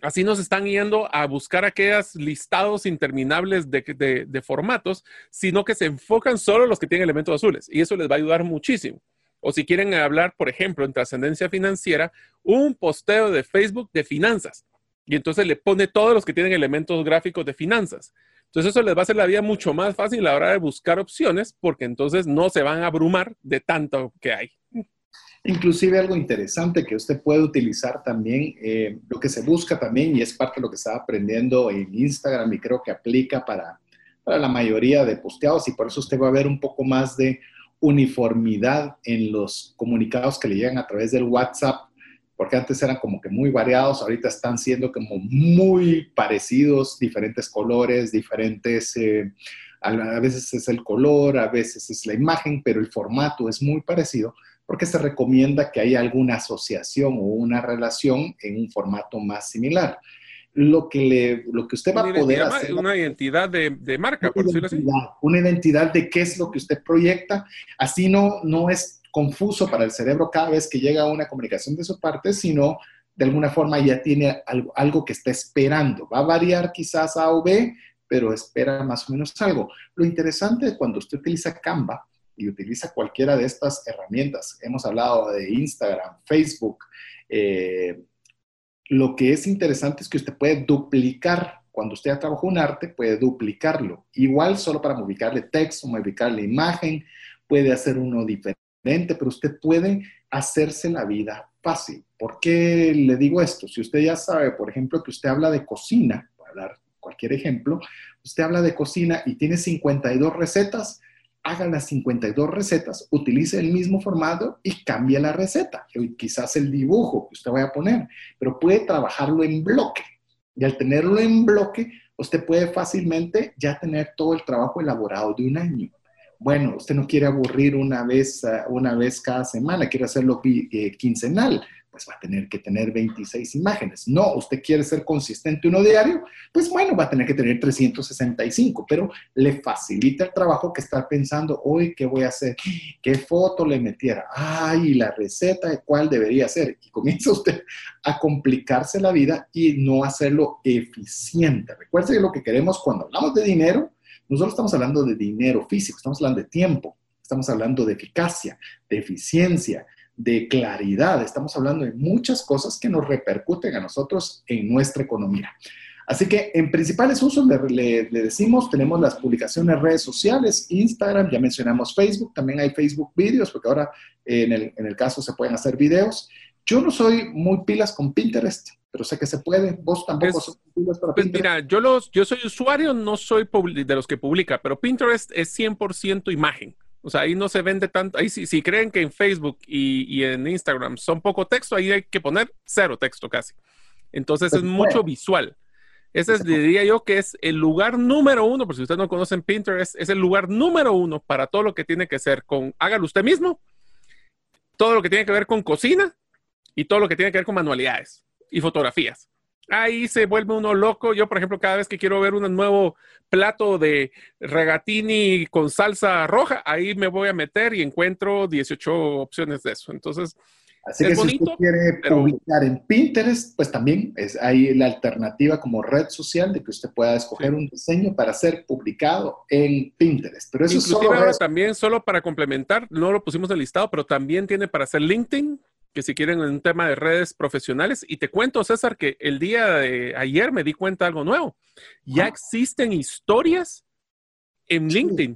Así nos están yendo a buscar aquellos listados interminables de, formatos, sino que se enfocan solo los que tienen elementos azules. Y eso les va a ayudar muchísimo. O si quieren hablar, por ejemplo, en trascendencia financiera, un posteo de Facebook de finanzas y entonces le pone todos los que tienen elementos gráficos de finanzas. Entonces eso les va a hacer la vida mucho más fácil a la hora de buscar opciones porque entonces no se van a abrumar de tanto que hay. Inclusive algo interesante que usted puede utilizar también, eh, lo que se busca también y es parte de lo que está aprendiendo en Instagram y creo que aplica para, para la mayoría de posteados y por eso usted va a ver un poco más de uniformidad en los comunicados que le llegan a través del WhatsApp porque antes eran como que muy variados, ahorita están siendo como muy parecidos, diferentes colores, diferentes, eh, a veces es el color, a veces es la imagen, pero el formato es muy parecido porque se recomienda que haya alguna asociación o una relación en un formato más similar lo que, le, lo que usted va a poder hacer. Una identidad de, de marca, por decirlo así. Una identidad de qué es lo que usted proyecta. Así no, no es confuso para el cerebro cada vez que llega una comunicación de su parte, sino de alguna forma ya tiene algo, algo que está esperando. Va a variar quizás A o B, pero espera más o menos algo. Lo interesante cuando usted utiliza Canva y utiliza cualquiera de estas herramientas, hemos hablado de Instagram, Facebook, eh, lo que es interesante es que usted puede duplicar, cuando usted ya trabajó un arte, puede duplicarlo. Igual solo para modificarle texto, modificarle imagen, puede hacer uno diferente, pero usted puede hacerse la vida fácil. ¿Por qué le digo esto? Si usted ya sabe, por ejemplo, que usted habla de cocina, para hablar cualquier ejemplo, usted habla de cocina y tiene 52 recetas, haga las 52 recetas, utilice el mismo formato y cambie la receta, quizás el dibujo que usted vaya a poner, pero puede trabajarlo en bloque. Y al tenerlo en bloque, usted puede fácilmente ya tener todo el trabajo elaborado de un año. Bueno, usted no quiere aburrir una vez, ah, una vez cada semana, quiere hacerlo eh, quincenal pues va a tener que tener 26 imágenes. No, usted quiere ser consistente uno diario, pues bueno, va a tener que tener 365, pero le facilita el trabajo que estar pensando, hoy, ¿qué voy a hacer? ¿Qué foto le metiera? Ay, la receta de cuál debería ser. Y comienza usted a complicarse la vida y no hacerlo eficiente. Recuerde que lo que queremos cuando hablamos de dinero, nosotros estamos hablando de dinero físico, estamos hablando de tiempo, estamos hablando de eficacia, de eficiencia, de claridad. Estamos hablando de muchas cosas que nos repercuten a nosotros en nuestra economía. Así que en principales usos le, decimos, tenemos las publicaciones en redes sociales, Instagram, ya mencionamos Facebook, también hay Facebook videos, porque ahora en, el, caso se pueden hacer videos. Yo no soy muy pilas con Pinterest, pero sé que se puede. Vos tampoco sos pilas para pues Mira, yo, los, yo soy usuario, no soy de los que publica, pero Pinterest es 100% imagen. O sea, ahí no se vende tanto. Ahí si, si creen que en Facebook y, en Instagram son poco texto, ahí hay que poner cero texto casi. Entonces es mucho visual. Ese es, diría yo que es el lugar número uno, por si ustedes no conocen Pinterest, es el lugar número uno para todo lo que tiene que ser con, hágalo usted mismo, todo lo que tiene que ver con cocina y todo lo que tiene que ver con manualidades y fotografías ahí se vuelve uno loco. Yo, por ejemplo, cada vez que quiero ver un nuevo plato de regatini con salsa roja, ahí me voy a meter y encuentro 18 opciones de eso. Entonces, Así que si usted quiere publicar en Pinterest, pues también es ahí la alternativa como red social de que usted pueda escoger un diseño para ser publicado en Pinterest. Pero eso solo también solo para complementar, no lo pusimos en el listado, pero también tiene para hacer LinkedIn, que si quieren un tema de redes profesionales. Y te cuento, César, que el día de ayer me di cuenta de algo nuevo. Ya ah. existen historias en LinkedIn.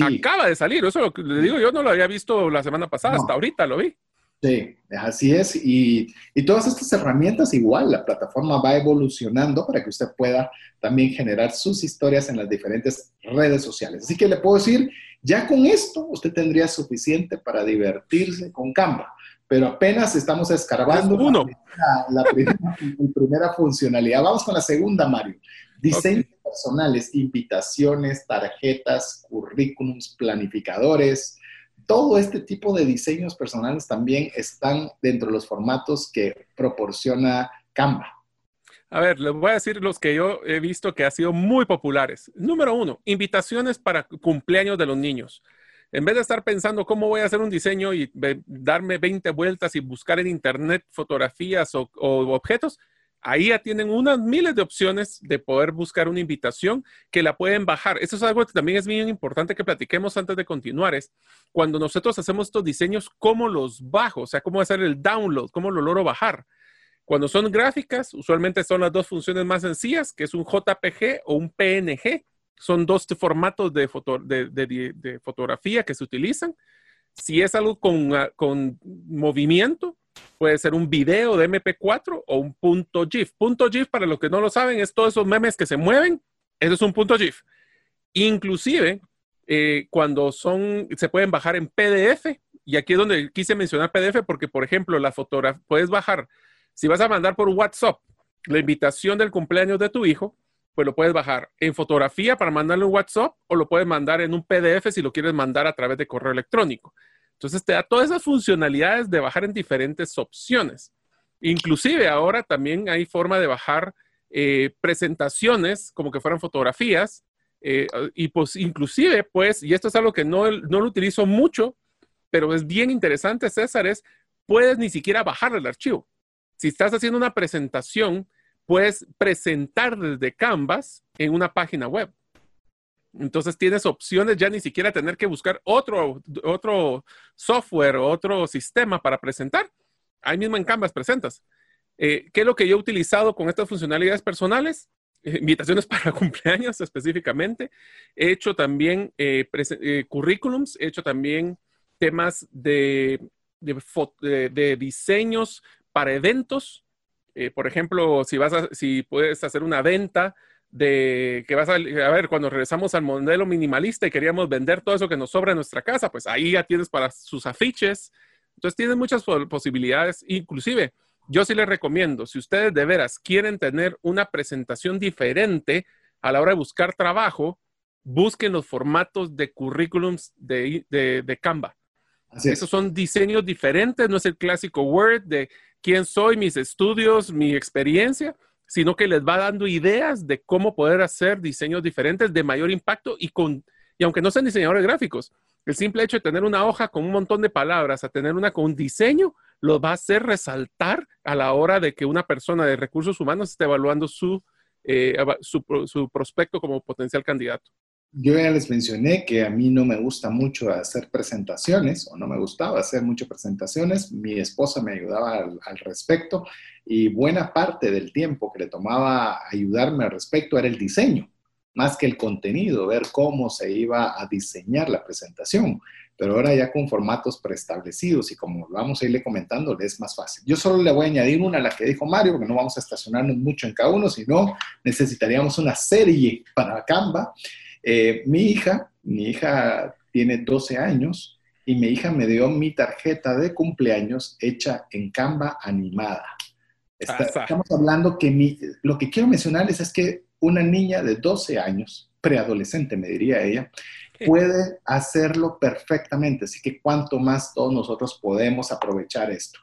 Acaba de salir, eso lo que le digo, yo no lo había visto la semana pasada, hasta ahorita lo vi. Sí, así es. Y, y, todas estas herramientas, igual, la plataforma va evolucionando para que usted pueda también generar sus historias en las diferentes redes sociales. Así que le puedo decir, ya con esto usted tendría suficiente para divertirse con Canva pero apenas estamos escarbando uno. La, primera, funcionalidad. Vamos con la segunda, Mario. Diseños personales, invitaciones, tarjetas, currículums, planificadores. Todo este tipo de diseños personales también están dentro de los formatos que proporciona Canva. A ver, les voy a decir los que yo he visto que han sido muy populares. Número uno, invitaciones para cumpleaños de los niños en vez de estar pensando cómo voy a hacer un diseño y darme 20 vueltas y buscar en internet fotografías o, objetos, ahí ya tienen unas miles de opciones de poder buscar una invitación que la pueden bajar. Eso es algo que también es bien importante que platiquemos antes de continuar. Es cuando nosotros hacemos estos diseños, ¿cómo los bajo? O sea, ¿cómo hacer el download? ¿Cómo lo logro bajar? Cuando son gráficas, usualmente son las dos funciones más sencillas, que es un JPG o un PNG son dos formatos de, fotografía que se utilizan. Si es algo con, ah, con, movimiento, puede ser un video de MP4 o un punto GIF. Punto GIF, para los que no lo saben, es todos esos memes que se mueven. Eso es un punto GIF. Inclusive, eh, cuando son, se pueden bajar en PDF. Y aquí es donde quise mencionar PDF porque, por ejemplo, la fotografía, puedes bajar, si vas a mandar por WhatsApp la invitación del cumpleaños de tu hijo, pues lo puedes bajar en fotografía para mandarle un WhatsApp o lo puedes mandar en un PDF si lo quieres mandar a través de correo electrónico. Entonces te da todas esas funcionalidades de bajar en diferentes opciones. Inclusive ahora también hay forma de bajar eh, presentaciones como que fueran fotografías eh, y pues inclusive pues, y esto es algo que no, no lo utilizo mucho, pero es bien interesante, César, es puedes ni siquiera bajar el archivo. Si estás haciendo una presentación, puedes presentar desde Canvas en una página web. Entonces tienes opciones ya ni siquiera tener que buscar otro, otro software o otro sistema para presentar. Ahí mismo en Canvas presentas. Eh, ¿Qué es lo que yo he utilizado con estas funcionalidades personales? Eh, invitaciones para cumpleaños específicamente. He hecho también eh, currículums, he hecho también temas de, de, diseños para eventos. Por ejemplo, si, vas si puedes hacer una venta de que vas a, a ver, cuando regresamos al modelo minimalista y queríamos vender todo eso que nos sobra en nuestra casa, pues ahí ya tienes para sus afiches. Entonces tienes muchas posibilidades, inclusive yo sí les recomiendo, si ustedes de veras quieren tener una presentación diferente a la hora de buscar trabajo, busquen los formatos de currículums de, de, Canva. Esos son diseños diferentes, no es el clásico Word de quién soy, mis estudios, mi experiencia, sino que les va dando ideas de cómo poder hacer diseños diferentes de mayor impacto y con, y aunque no sean diseñadores gráficos, el simple hecho de tener una hoja con un montón de palabras a tener una con un diseño, lo va a hacer resaltar a la hora de que una persona de recursos humanos esté evaluando su, eh, su prospecto como potencial candidato. Yo ya les mencioné que a mí no me gusta mucho hacer presentaciones o no me gustaba hacer muchas presentaciones. Mi esposa me ayudaba al, respecto y buena parte del tiempo que le tomaba ayudarme al respecto era el diseño, más que el contenido, ver cómo se iba a diseñar la presentación pero ahora ya con formatos preestablecidos y como vamos a irle comentando, es más fácil. Yo solo le voy a añadir una a la que dijo Mario, porque no vamos a estacionarnos mucho en cada uno, sino necesitaríamos una serie para Canva. Eh, mi hija, mi hija tiene 12 años y mi hija me dio mi tarjeta de cumpleaños hecha en Canva animada. estamos hablando que mi, lo que quiero mencionarles es que una niña de 12 años, preadolescente me diría ella, puede hacerlo perfectamente. Así que cuanto más todos nosotros podemos aprovechar esto.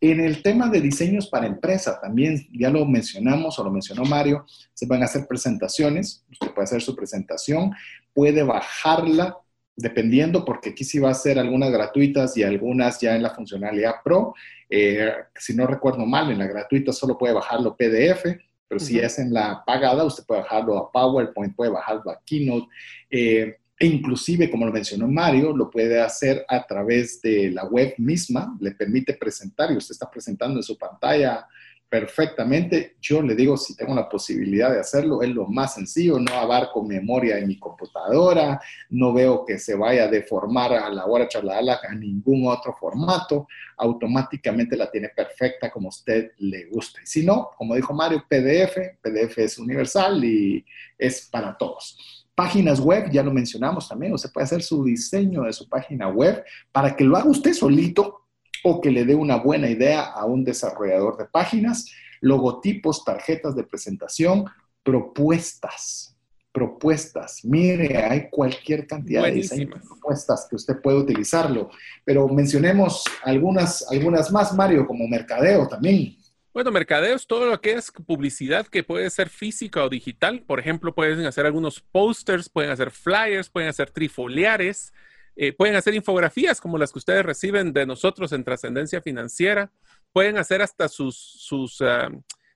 En el tema de diseños para empresa, también ya lo mencionamos o lo mencionó Mario, se van a hacer presentaciones, usted puede hacer su presentación, puede bajarla dependiendo, porque aquí sí va a ser algunas gratuitas y algunas ya en la funcionalidad Pro. Eh, si no recuerdo mal, en la gratuita solo puede bajarlo PDF, pero si es en la pagada, usted puede bajarlo a PowerPoint, puede bajarlo a Keynote. Eh, e inclusive, como lo mencionó Mario, lo puede hacer a través de la web misma, le permite presentar y usted está presentando en su pantalla perfectamente. Yo le digo, si tengo la posibilidad de hacerlo, es lo más sencillo, no abarco memoria en mi computadora, no veo que se vaya a deformar a la hora de charlarla a ningún otro formato, automáticamente la tiene perfecta como usted le guste. Si no, como dijo Mario, PDF, PDF es universal y es para todos. Páginas web, ya lo mencionamos también, usted puede hacer su diseño de su página web para que lo haga usted solito o que le dé una buena idea a un desarrollador de páginas, logotipos, tarjetas de presentación, propuestas, propuestas. Mire, hay cualquier cantidad de diseños, propuestas que usted puede utilizarlo, pero mencionemos algunas, algunas más, Mario, como mercadeo también. Bueno, mercadeo es todo lo que es publicidad que puede ser física o digital. Por ejemplo, pueden hacer algunos posters, pueden hacer flyers, pueden hacer trifoliares, eh, pueden hacer infografías como las que ustedes reciben de nosotros en Trascendencia Financiera. Pueden hacer hasta sus, ah,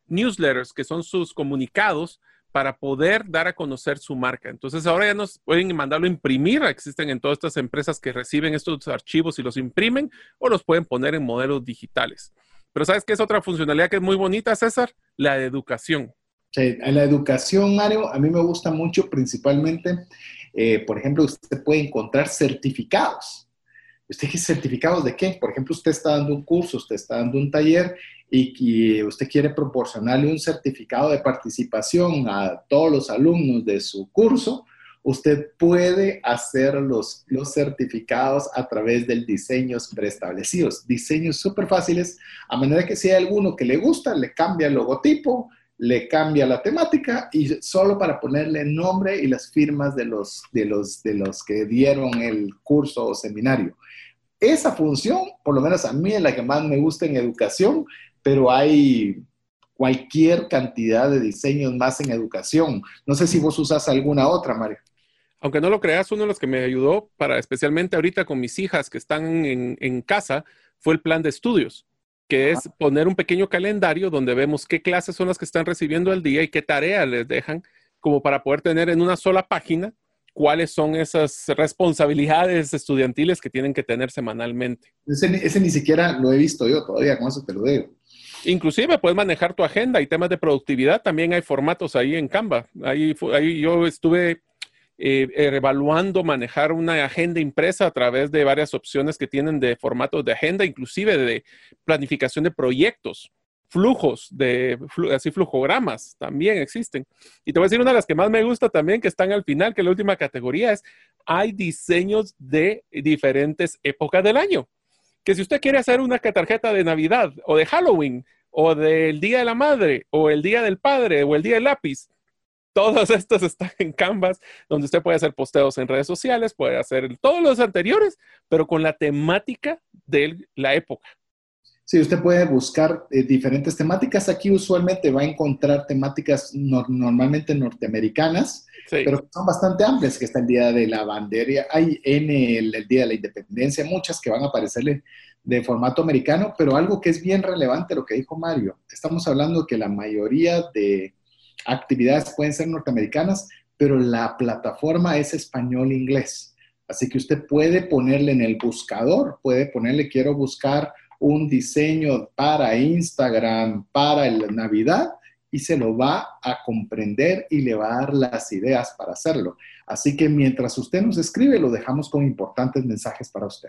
newsletters, que son sus comunicados, para poder dar a conocer su marca. Entonces ahora ya nos pueden mandarlo a imprimir. Existen en todas estas empresas que reciben estos archivos y los imprimen o los pueden poner en modelos digitales. Pero ¿sabes qué es otra funcionalidad que es muy bonita, César? La educación. Sí, la educación, Mario, a mí me gusta mucho principalmente, eh, por ejemplo, usted puede encontrar certificados. ¿Usted qué certificados de qué? Por ejemplo, usted está dando un curso, usted está dando un taller y usted quiere proporcionarle un certificado de participación a todos los alumnos de su curso usted puede hacer los, los certificados a través del diseños preestablecidos. Diseños súper fáciles, a manera que si hay alguno que le gusta, le cambia el logotipo, le cambia la temática y solo para ponerle nombre y las firmas de los, de los, de los que dieron el curso o seminario. Esa función, por lo menos a mí es la que más me gusta en educación, pero hay cualquier cantidad de diseños más en educación. No sé si vos usas alguna otra, Mario. Aunque no lo creas, uno de los que me ayudó para especialmente ahorita con mis hijas que están en, casa fue el plan de estudios, que es poner un pequeño calendario donde vemos qué clases son las que están recibiendo al día y qué tareas les dejan, como para poder tener en una sola página cuáles son esas responsabilidades estudiantiles que tienen que tener semanalmente. Ese, ni siquiera lo he visto yo todavía, con eso te lo digo. Inclusive puedes manejar tu agenda y temas de productividad, también hay formatos ahí en Canva. Ahí, ahí yo estuve eh, evaluando manejar una agenda impresa a través de varias opciones que tienen de formatos de agenda, inclusive de planificación de proyectos, flujos de así flujogramas también existen. Y te voy a decir una de las que más me gusta también, que están al final, que la última categoría es, hay diseños de diferentes épocas del año. Que si usted quiere hacer una tarjeta de Navidad o de Halloween o del Día de la Madre o el Día del Padre o el Día del Lápiz, todos estos están en Canvas, donde usted puede hacer posteos en redes sociales, puede hacer todos los anteriores, pero con la temática de la época. Sí, usted puede buscar eh, diferentes temáticas. Aquí usualmente va a encontrar temáticas normalmente norteamericanas, pero son bastante amplias, que está el Día de la Bandera, hay en el, el, Día de la Independencia, muchas que van a aparecerle de formato americano, pero algo que es bien relevante, lo que dijo Mario, estamos hablando que la mayoría de actividades pueden ser norteamericanas, pero la plataforma es español-inglés. Así que usted puede ponerle en el buscador, puede ponerle quiero buscar un diseño para Instagram, para el Navidad, y se lo va a comprender y le va a dar las ideas para hacerlo. Así que mientras usted nos escribe, lo dejamos con importantes mensajes para usted.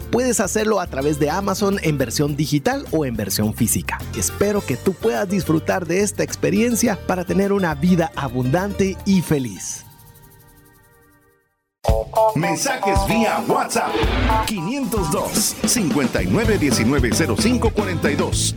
puedes hacerlo a través de Amazon en versión digital o en versión física. Espero que tú puedas disfrutar de esta experiencia para tener una vida abundante y feliz. Mensajes vía WhatsApp 502 59190542.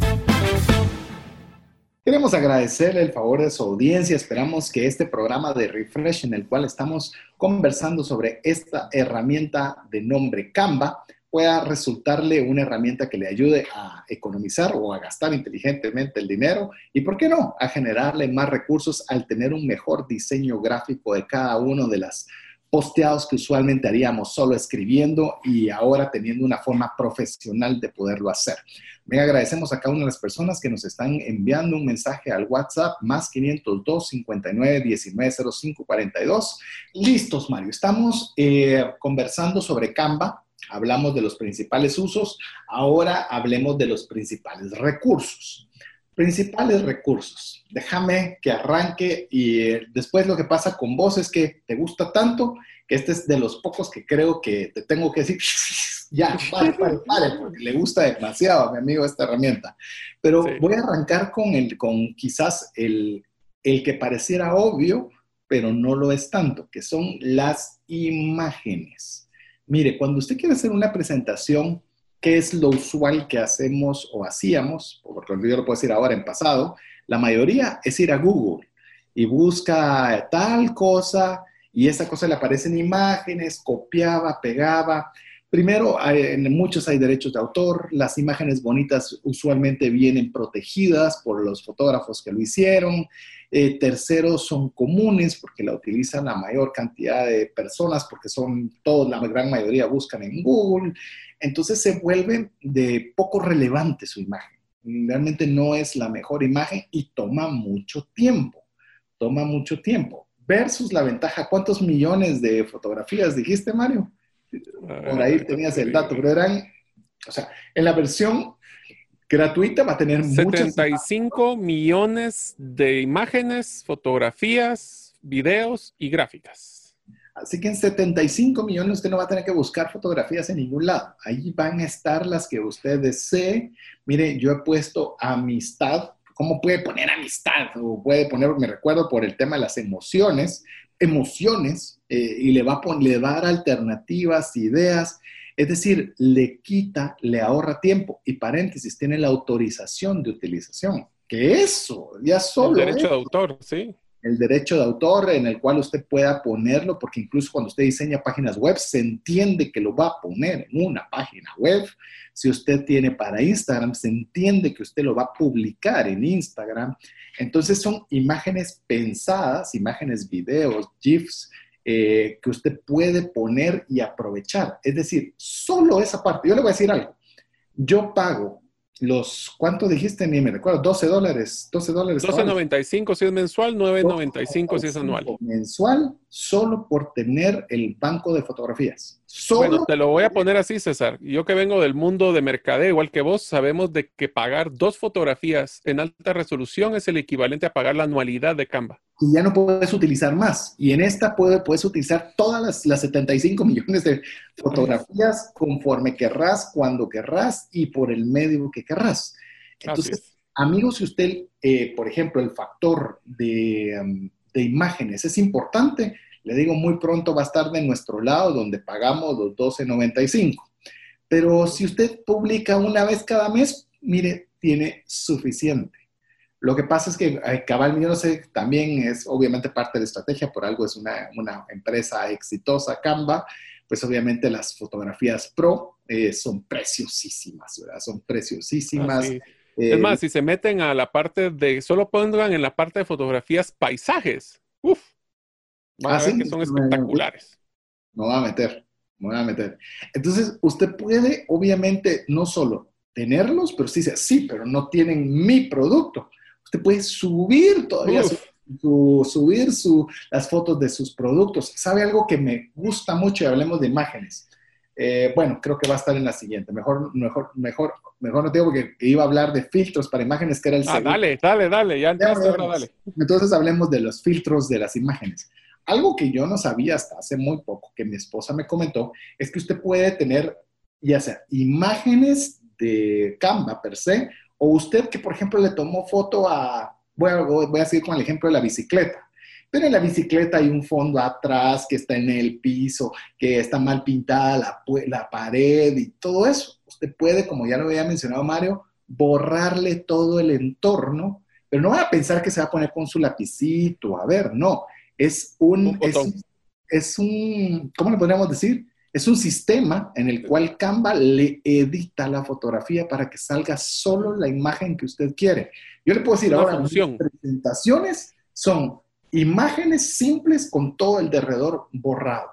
Queremos agradecerle el favor de su audiencia. Esperamos que este programa de Refresh en el cual estamos conversando sobre esta herramienta de nombre Canva pueda resultarle una herramienta que le ayude a economizar o a gastar inteligentemente el dinero y, ¿por qué no?, a generarle más recursos al tener un mejor diseño gráfico de cada uno de las posteados que usualmente haríamos solo escribiendo y ahora teniendo una forma profesional de poderlo hacer. Me agradecemos a cada una de las personas que nos están enviando un mensaje al WhatsApp más 502 59 19 05 42. Listos, Mario. Estamos eh, conversando sobre Canva, Hablamos de los principales usos, ahora hablemos de los principales recursos. Principales recursos. Déjame que arranque y eh, después lo que pasa con vos es que te gusta tanto que este es de los pocos que creo que te tengo que decir, ya, pare, pare, pare, porque le gusta demasiado a mi amigo esta herramienta. Pero voy a arrancar con, el, con quizás el, el que pareciera obvio, pero no lo es tanto, que son las imágenes. Mire, cuando usted quiere hacer una presentación, ¿qué es lo usual que hacemos o hacíamos? Porque yo lo puedo decir ahora en pasado, la mayoría es ir a Google y busca tal cosa y esa cosa le aparecen imágenes, copiaba, pegaba. Primero, en muchos hay derechos de autor, las imágenes bonitas usualmente vienen protegidas por los fotógrafos que lo hicieron, eh, terceros son comunes porque la utilizan la mayor cantidad de personas, porque son todos, la gran mayoría buscan en Google. Entonces se vuelve de poco relevante su imagen. Realmente no es la mejor imagen y toma mucho tiempo. Toma mucho tiempo. Versus la ventaja, ¿cuántos millones de fotografías dijiste, Mario? Por ahí tenías el dato, pero eran, o sea, en la versión gratuita, va a tener 75 millones de imágenes, fotografías, videos y gráficas. Así que en 75 millones usted no va a tener que buscar fotografías en ningún lado. Ahí van a estar las que usted desee. Mire, yo he puesto amistad. ¿Cómo puede poner amistad? O puede poner, me recuerdo por el tema de las emociones, emociones, eh, y le va, a le va a dar alternativas, ideas. Es decir, le quita, le ahorra tiempo. Y paréntesis, tiene la autorización de utilización. Que eso, ya solo. El derecho de autor, sí el derecho de autor en el cual usted pueda ponerlo, porque incluso cuando usted diseña páginas web, se entiende que lo va a poner en una página web. Si usted tiene para Instagram, se entiende que usted lo va a publicar en Instagram. Entonces son imágenes pensadas, imágenes, videos, GIFs, eh, que usted puede poner y aprovechar. Es decir, solo esa parte. Yo le voy a decir algo. Yo pago los, ¿cuánto dijiste? Ni me recuerdo, 12 dólares, 12 dólares. 12.95 si es mensual, 9.95 si es anual. Mensual, solo por tener el banco de fotografías. Bueno, te lo voy a poner así, César. Yo que vengo del mundo de mercadeo, igual que vos, sabemos de que pagar dos fotografías en alta resolución es el equivalente a pagar la anualidad de Canva. Y ya no puedes utilizar más. Y en esta puedes utilizar todas las, las 75 millones de fotografías conforme querrás, cuando querrás y por el medio que querrás. Entonces, amigos, si usted, eh, por ejemplo, el factor de, um, de imágenes es importante, le digo, muy pronto va a estar de nuestro lado, donde pagamos los 12.95. Pero si usted publica una vez cada mes, mire, tiene suficiente. Lo que pasa es que Cabal, yo no sé, también es obviamente parte de la estrategia, por algo es una, empresa exitosa, Canva, pues obviamente las fotografías pro eh, son preciosísimas, ¿verdad? Son preciosísimas. es eh, más, si se meten a la parte de, solo pongan en la parte de fotografías paisajes, uff, Ah, que son espectaculares. No va a meter, no va a meter. Entonces, usted puede, obviamente, no solo tenerlos, pero sí dice, sí, pero no tienen mi producto. Usted puede subir todavía subir su, las fotos de sus productos. ¿Sabe algo que me gusta mucho y hablemos de imágenes? Eh, bueno, creo que va a estar en la siguiente. Mejor, mejor, mejor, mejor no tengo porque iba a hablar de filtros para imágenes, que era el ah, Dale, dale, dale, ya, dale. Entonces hablemos de los filtros de las imágenes. Algo que yo no sabía hasta hace muy poco, que mi esposa me comentó, es que usted puede tener ya sea imágenes de Canva per se, o usted que, por ejemplo, le tomó foto a, voy a, voy a seguir con el ejemplo de la bicicleta, pero en la bicicleta hay un fondo atrás que está en el piso, que está mal pintada la, la pared y todo eso. Usted puede, como ya lo había mencionado Mario, borrarle todo el entorno, pero no va a pensar que se va a poner con su lapicito, a ver, no, es un, es, un, ¿cómo le podríamos decir? Es un sistema en el cual Canva le edita la fotografía para que salga solo la imagen que usted quiere. Yo le puedo decir ahora, las presentaciones son imágenes simples con todo el derredor borrado.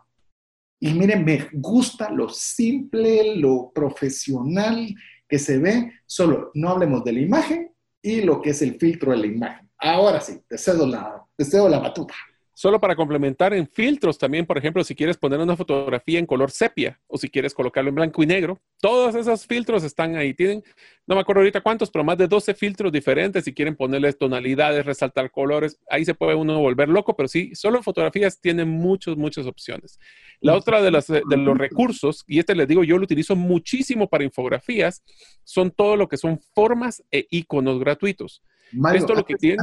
Y miren, me gusta lo simple, lo profesional que se ve. Solo no hablemos de la imagen y lo que es el filtro de la imagen. Ahora sí, te cedo la, te cedo la batuta. Solo para complementar en filtros también, por ejemplo, si quieres poner una fotografía en color sepia o si quieres colocarlo en blanco y negro, todos esos filtros están ahí. Tienen, no me acuerdo ahorita cuántos, pero más de 12 filtros diferentes. Si quieren ponerles tonalidades, resaltar colores, ahí se puede uno volver loco, pero sí, solo fotografías tienen muchas, muchas opciones. La otra de, de los recursos, y este les digo, yo lo utilizo muchísimo para infografías, son todo lo que son formas e iconos gratuitos. Esto lo que tiene.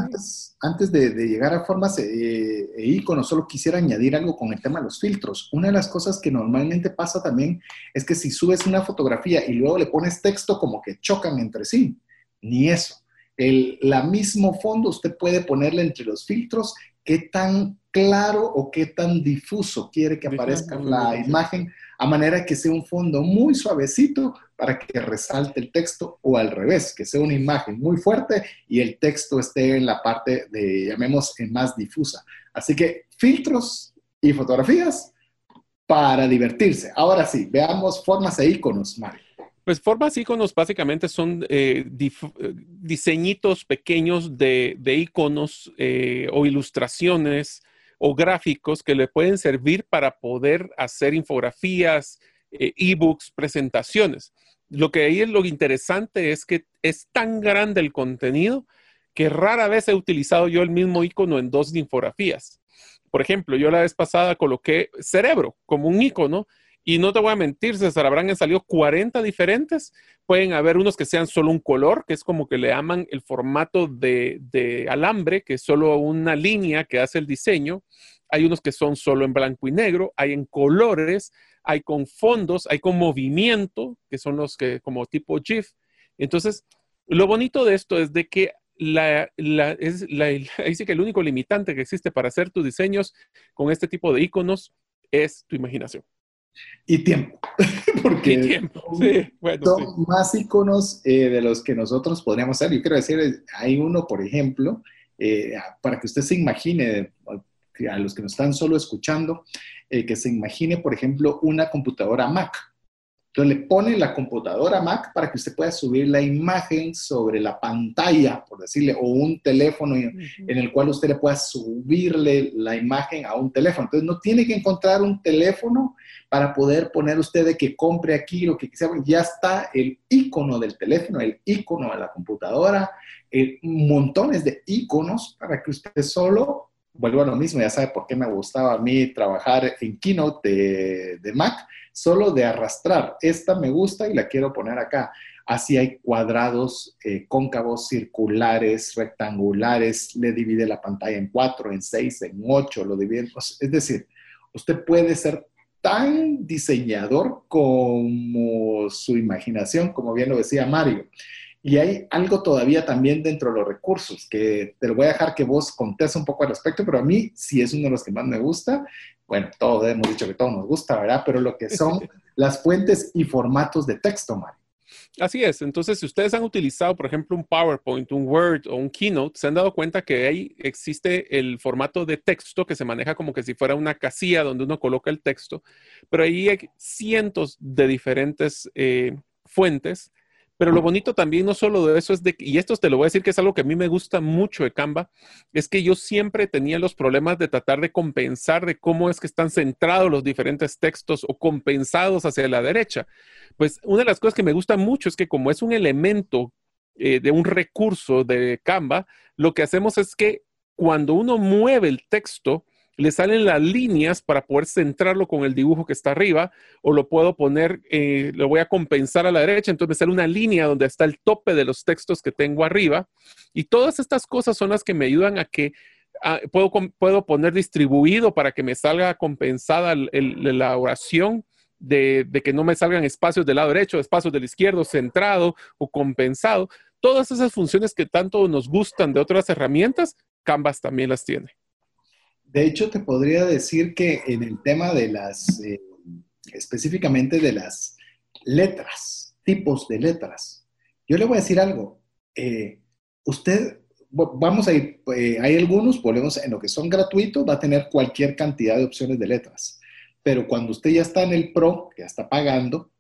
Antes, de, llegar a formas eh, e iconos, solo quisiera añadir algo con el tema de los filtros. Una de las cosas que normalmente pasa también es que si subes una fotografía y luego le pones texto, como que chocan entre sí. Ni eso. El la mismo fondo usted puede ponerle entre los filtros qué tan claro o qué tan difuso quiere que aparezca la imagen, a manera que sea un fondo muy suavecito para que resalte el texto o al revés, que sea una imagen muy fuerte y el texto esté en la parte de, llamemos, más difusa. Así que filtros y fotografías para divertirse. Ahora sí, veamos formas e iconos, Mario. Pues formas e iconos básicamente son eh, diseñitos pequeños de, iconos eh, o ilustraciones o gráficos que le pueden servir para poder hacer infografías, eh, ebooks, presentaciones. Lo que ahí es lo interesante es que es tan grande el contenido que rara vez he utilizado yo el mismo icono en dos infografías. Por ejemplo, yo la vez pasada coloqué cerebro como un icono y no te voy a mentir, César, habrán salido 40 diferentes. Pueden haber unos que sean solo un color, que es como que le llaman el formato de, alambre, que es solo una línea que hace el diseño. Hay unos que son solo en blanco y negro, hay en colores, hay con fondos, hay con movimiento, que son los que como tipo GIF. Entonces, lo bonito de esto es de que la, es la, dice que el único limitante que existe para hacer tus diseños con este tipo de iconos es tu imaginación. Y tiempo, porque tiempo. son, más iconos eh, de los que nosotros podríamos hacer. Yo quiero decir, hay uno, por ejemplo, eh, para que usted se imagine, a los que nos están solo escuchando, eh, que se imagine, por ejemplo, una computadora Mac. Entonces le pone la computadora Mac para que usted pueda subir la imagen sobre la pantalla, por decirle, o un teléfono en, el cual usted le pueda subirle la imagen a un teléfono. Entonces no tiene que encontrar un teléfono para poder poner usted de que compre aquí lo que quisiera. Ya está el icono del teléfono, el icono de la computadora, eh, montones de iconos para que usted solo vuelvo a lo mismo, ya sabe por qué me gustaba a mí trabajar en Keynote de, Mac, solo de arrastrar. Esta me gusta y la quiero poner acá. Así hay cuadrados eh, cóncavos, circulares, rectangulares, le divide la pantalla en cuatro, en seis, en ocho, lo divide. Es decir, usted puede ser tan diseñador como su imaginación, como bien lo decía Mario. Y hay algo todavía también dentro de los recursos, que te lo voy a dejar que vos contes un poco al respecto, pero a mí sí es uno de los que más me gusta. Bueno, todos hemos dicho que todo nos gusta, ¿verdad? Pero lo que son las fuentes y formatos de texto, Mario. Así es. Entonces, si ustedes han utilizado, por ejemplo, un PowerPoint, un Word o un Keynote, se han dado cuenta que ahí existe el formato de texto que se maneja como que si fuera una casilla donde uno coloca el texto, pero ahí hay cientos de diferentes eh, fuentes pero lo bonito también, no solo de eso, es de, y esto te lo voy a decir que es algo que a mí me gusta mucho de Canva, es que yo siempre tenía los problemas de tratar de compensar de cómo es que están centrados los diferentes textos o compensados hacia la derecha. Pues una de las cosas que me gusta mucho es que como es un elemento eh, de un recurso de Canva, lo que hacemos es que cuando uno mueve el texto, le salen las líneas para poder centrarlo con el dibujo que está arriba, o lo puedo poner, eh, lo voy a compensar a la derecha, entonces me sale una línea donde está el tope de los textos que tengo arriba. Y todas estas cosas son las que me ayudan a que puedo, puedo poner distribuido para que me salga compensada la oración. De, de que no me salgan espacios del lado derecho, espacios del izquierdo, centrado o compensado. Todas esas funciones que tanto nos gustan de otras herramientas, Canvas también las tiene. De hecho, te podría decir que en el tema de las, eh, específicamente de las letras, tipos de letras, yo le voy a decir algo. Eh, usted, vamos a ir, eh, hay algunos, volvemos en lo que son gratuitos, va a tener cualquier cantidad de opciones de letras. Pero cuando usted ya está en el Pro, ya está pagando,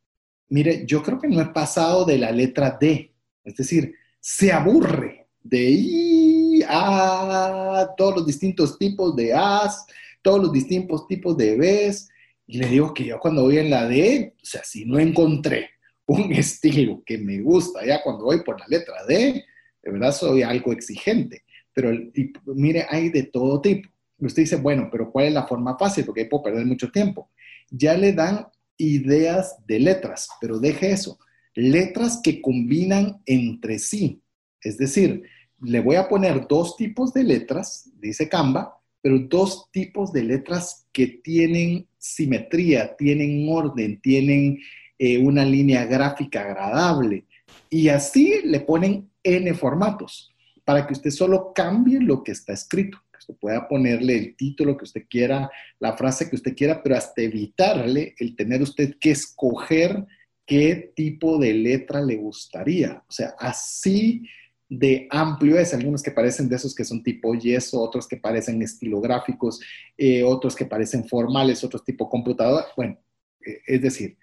mire, yo creo que no he pasado de la letra D. Es decir, se aburre de I, A, todos los distintos tipos de A's, todos los distintos tipos de B's. Y le digo que yo cuando voy en la D, o sea, si no encontré un estilo que me gusta, ya cuando voy por la letra D, de verdad soy algo exigente. Pero mire, hay de todo tipo. Usted dice, bueno, pero ¿cuál es la forma fácil? Porque ahí puedo perder mucho tiempo. Ya le dan ideas de letras, pero deje eso. Letras que combinan entre sí. Es decir, le voy a poner dos tipos de letras, dice Canva, pero dos tipos de letras que tienen simetría, tienen orden, tienen eh, una línea gráfica agradable. Y así le ponen N formatos para que usted solo cambie lo que está escrito. Que usted pueda ponerle el título que usted quiera, la frase que usted quiera, pero hasta evitarle el tener usted que escoger qué tipo de letra le gustaría. O sea, así de amplio es, algunos que parecen de esos que son tipo yeso, otros que parecen estilográficos, eh, otros que parecen formales, otros tipo computador. Bueno, eh, es decir,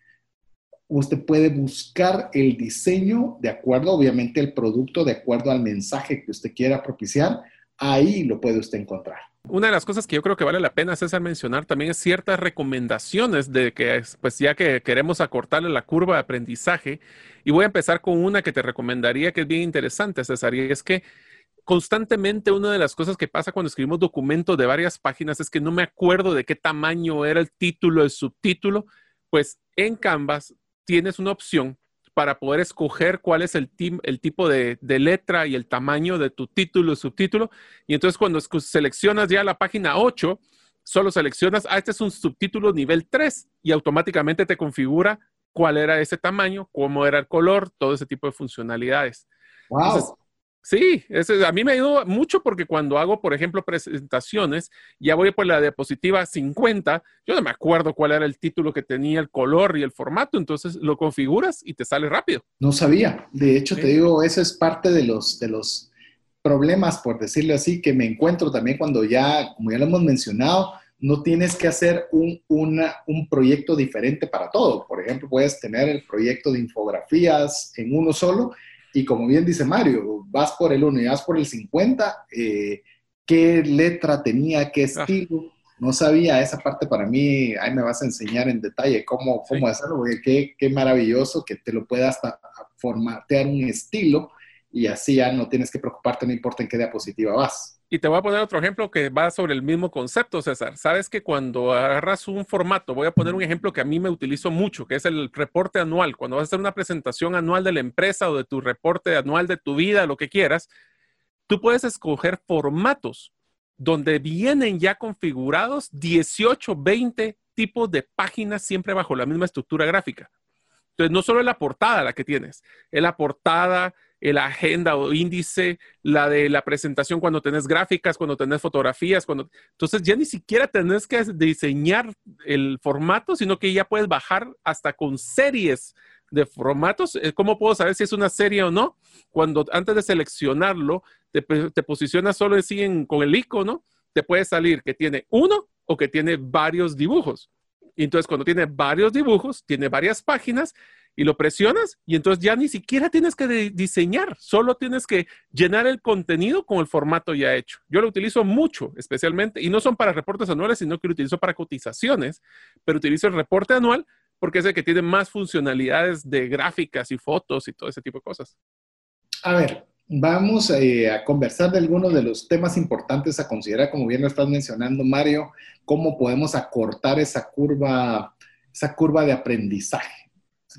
usted puede buscar el diseño de acuerdo, obviamente, el producto de acuerdo al mensaje que usted quiera propiciar, ahí lo puede usted encontrar. Una de las cosas que yo creo que vale la pena, César, mencionar también es ciertas recomendaciones de que, pues ya que queremos acortarle la curva de aprendizaje, y voy a empezar con una que te recomendaría que es bien interesante, César, y es que constantemente una de las cosas que pasa cuando escribimos documentos de varias páginas es que no me acuerdo de qué tamaño era el título, el subtítulo. Pues en Canvas tienes una opción para poder escoger cuál es el, el tipo de, letra y el tamaño de tu título y subtítulo. Y entonces cuando seleccionas ya la página 8, solo seleccionas, ah, este es un subtítulo nivel 3 y automáticamente te configura cuál era ese tamaño, cómo era el color, todo ese tipo de funcionalidades. Wow. Sí, a mí me ayudó mucho porque cuando hago, por ejemplo, presentaciones, ya voy por la diapositiva 50, yo no me acuerdo cuál era el título que tenía, el color y el formato, entonces lo configuras y te sale rápido. No sabía. De hecho, te digo, eso es parte de los, de los problemas, por decirlo así, que me encuentro también cuando ya, como ya lo hemos mencionado, no tienes que hacer un, un proyecto diferente para todo. Por ejemplo, puedes tener el proyecto de infografías en uno solo y como bien dice Mario, vas por el 1 y vas por el 50, eh, qué letra tenía, qué ah. estilo. No sabía esa parte para mí, ahí me vas a enseñar en detalle cómo, cómo hacerlo, porque qué, qué, maravilloso que te lo puedas formatear un estilo y así ya no tienes que preocuparte, no importa en qué diapositiva vas. Y te voy a poner otro ejemplo que va sobre el mismo concepto, César. Sabes que cuando agarras un formato, voy a poner un ejemplo que a mí me utilizo mucho, que es el reporte anual. Cuando vas a hacer una presentación anual de la empresa o de tu reporte anual de tu vida, lo que quieras, tú puedes escoger formatos donde vienen ya configurados 18, 20 tipos de páginas siempre bajo la misma estructura gráfica. Entonces, no solo es la portada la que tienes, es la portada, la agenda o índice, la de la presentación cuando tenés gráficas, cuando tenés fotografías, cuando... Entonces ya ni siquiera tenés que diseñar el formato, sino que ya puedes bajar hasta con series de formatos. Eh, ¿Cómo puedo saber si es una serie o no? Cuando antes de seleccionarlo, te, te posicionas solo así con el icono, te puede salir que tiene uno o que tiene varios dibujos. Entonces cuando tiene varios dibujos, tiene varias páginas y lo presionas y entonces ya ni siquiera tienes que diseñar, solo tienes que llenar el contenido con el formato ya hecho. Yo lo utilizo mucho, especialmente, y no son para reportes anuales, sino que lo utilizo para cotizaciones, pero utilizo el reporte anual porque es el que tiene más funcionalidades de gráficas y fotos y todo ese tipo de cosas. A ver, vamos eh, a conversar de algunos de los temas importantes a considerar, como bien lo estás mencionando, Mario, cómo podemos acortar esa curva, esa curva de aprendizaje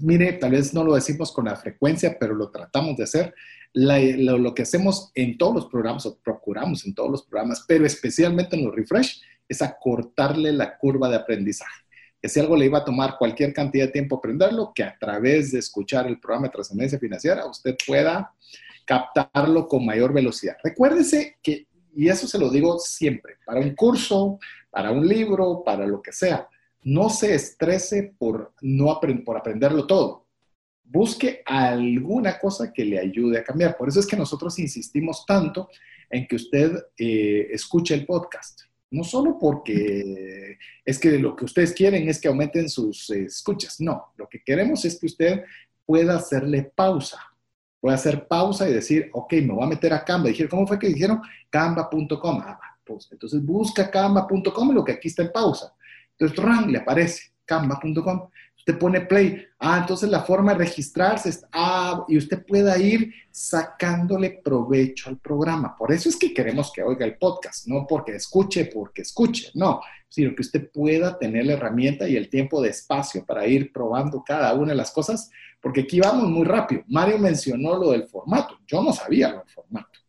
mire, tal vez no lo decimos con la frecuencia, pero lo tratamos de hacer. lo, que hacemos en todos los programas, o procuramos en todos los programas, pero especialmente en los refresh, es acortarle la curva de aprendizaje. Que si algo le iba a tomar cualquier cantidad de tiempo aprenderlo, que a través de escuchar el programa de trascendencia financiera usted pueda captarlo con mayor velocidad. Recuérdese que, y eso se lo digo siempre, para un curso, para un libro, para lo que sea, no se estrese por, no por aprenderlo todo. Busque alguna cosa que le ayude a cambiar. Por eso es que nosotros insistimos tanto en que usted eh, escuche el podcast. No solo porque es que lo que ustedes quieren es que aumenten sus escuchas. No, lo que queremos es que usted pueda hacerle pausa. Pueda hacer pausa y decir, ok, me voy a meter a Canva. Dijeron, ¿cómo fue que dijeron? Canva.com. Ah, pues, entonces busca canva.com lo que aquí está en pausa. Entonces, ¡ran! le aparece canva.com. Usted pone play. Ah, entonces la forma de registrarse es, ah, y usted pueda ir sacándole provecho al programa. Por eso es que queremos que oiga el podcast, no porque escuche, porque escuche, no, sino que usted pueda tener la herramienta y el tiempo de espacio para ir probando cada una de las cosas, porque aquí vamos muy rápido. Mario mencionó lo del formato. Yo no sabía lo del formato.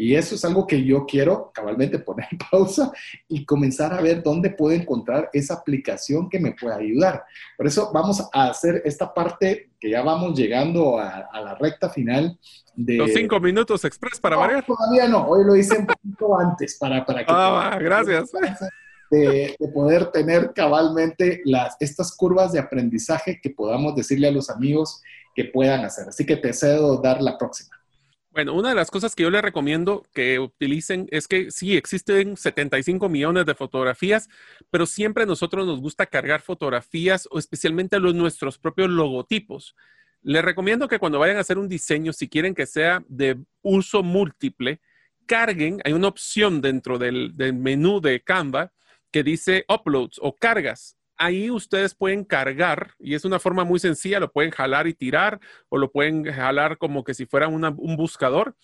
Y eso es algo que yo quiero cabalmente poner en pausa y comenzar a ver dónde puedo encontrar esa aplicación que me pueda ayudar. Por eso vamos a hacer esta parte que ya vamos llegando a, la recta final de... Los cinco minutos express para variar. Todavía no, hoy lo hice un poquito antes para, para que... Ah, gracias. De, de, poder tener cabalmente las, estas curvas de aprendizaje que podamos decirle a los amigos que puedan hacer. Así que te cedo dar la próxima. Bueno, una de las cosas que yo les recomiendo que utilicen es que sí, existen 75 millones de fotografías, pero siempre a nosotros nos gusta cargar fotografías o especialmente los, nuestros propios logotipos. Les recomiendo que cuando vayan a hacer un diseño, si quieren que sea de uso múltiple, carguen, hay una opción dentro del, del menú de Canva que dice uploads o cargas ahí ustedes pueden cargar y es una forma muy sencilla, lo pueden jalar y tirar o lo pueden jalar como que si fuera un buscador.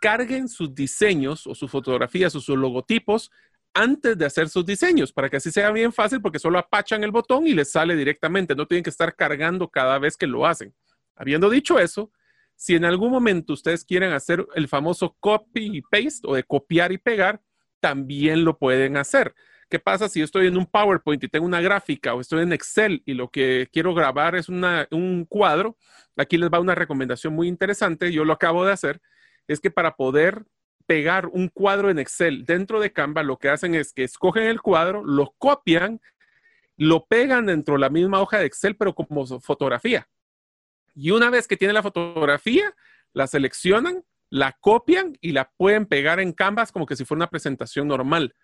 carguen sus diseños o sus fotografías o sus logotipos antes de hacer sus diseños, para que así sea bien fácil, porque solo apachan el botón y les sale directamente, no tienen que estar cargando cada vez que lo hacen. Habiendo dicho eso, si en algún momento ustedes quieren hacer el famoso copy y paste o de copiar y pegar, también lo pueden hacer. ¿Qué pasa si yo estoy en un PowerPoint y tengo una gráfica o estoy en Excel y lo que quiero grabar es un cuadro? Aquí les va una recomendación muy interesante, yo lo acabo de hacer, es que para poder pegar un cuadro en Excel dentro de Canva, lo que hacen es que escogen el cuadro, lo copian, lo pegan dentro de la misma hoja de Excel, pero como fotografía. Y una vez que tienen la fotografía, la seleccionan, la copian y la pueden pegar en Canvas como que si fuera una presentación normal.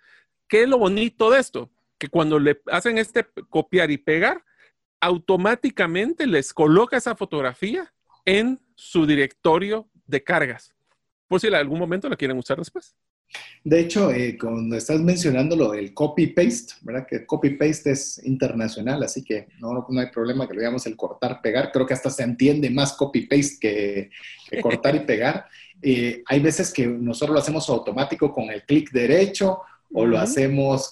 ¿Qué es lo bonito de esto? Que cuando le hacen este copiar y pegar, automáticamente les coloca esa fotografía en su directorio de cargas, por si en algún momento la quieren usar después. De hecho, eh, cuando estás mencionando lo del copy-paste, ¿verdad? Que copy-paste es internacional, así que no, no, hay problema que lo digamos el cortar-pegar. Creo que hasta se entiende más copy-paste que, cortar y pegar. Eh, hay veces que nosotros lo hacemos automático con el clic derecho o lo hacemos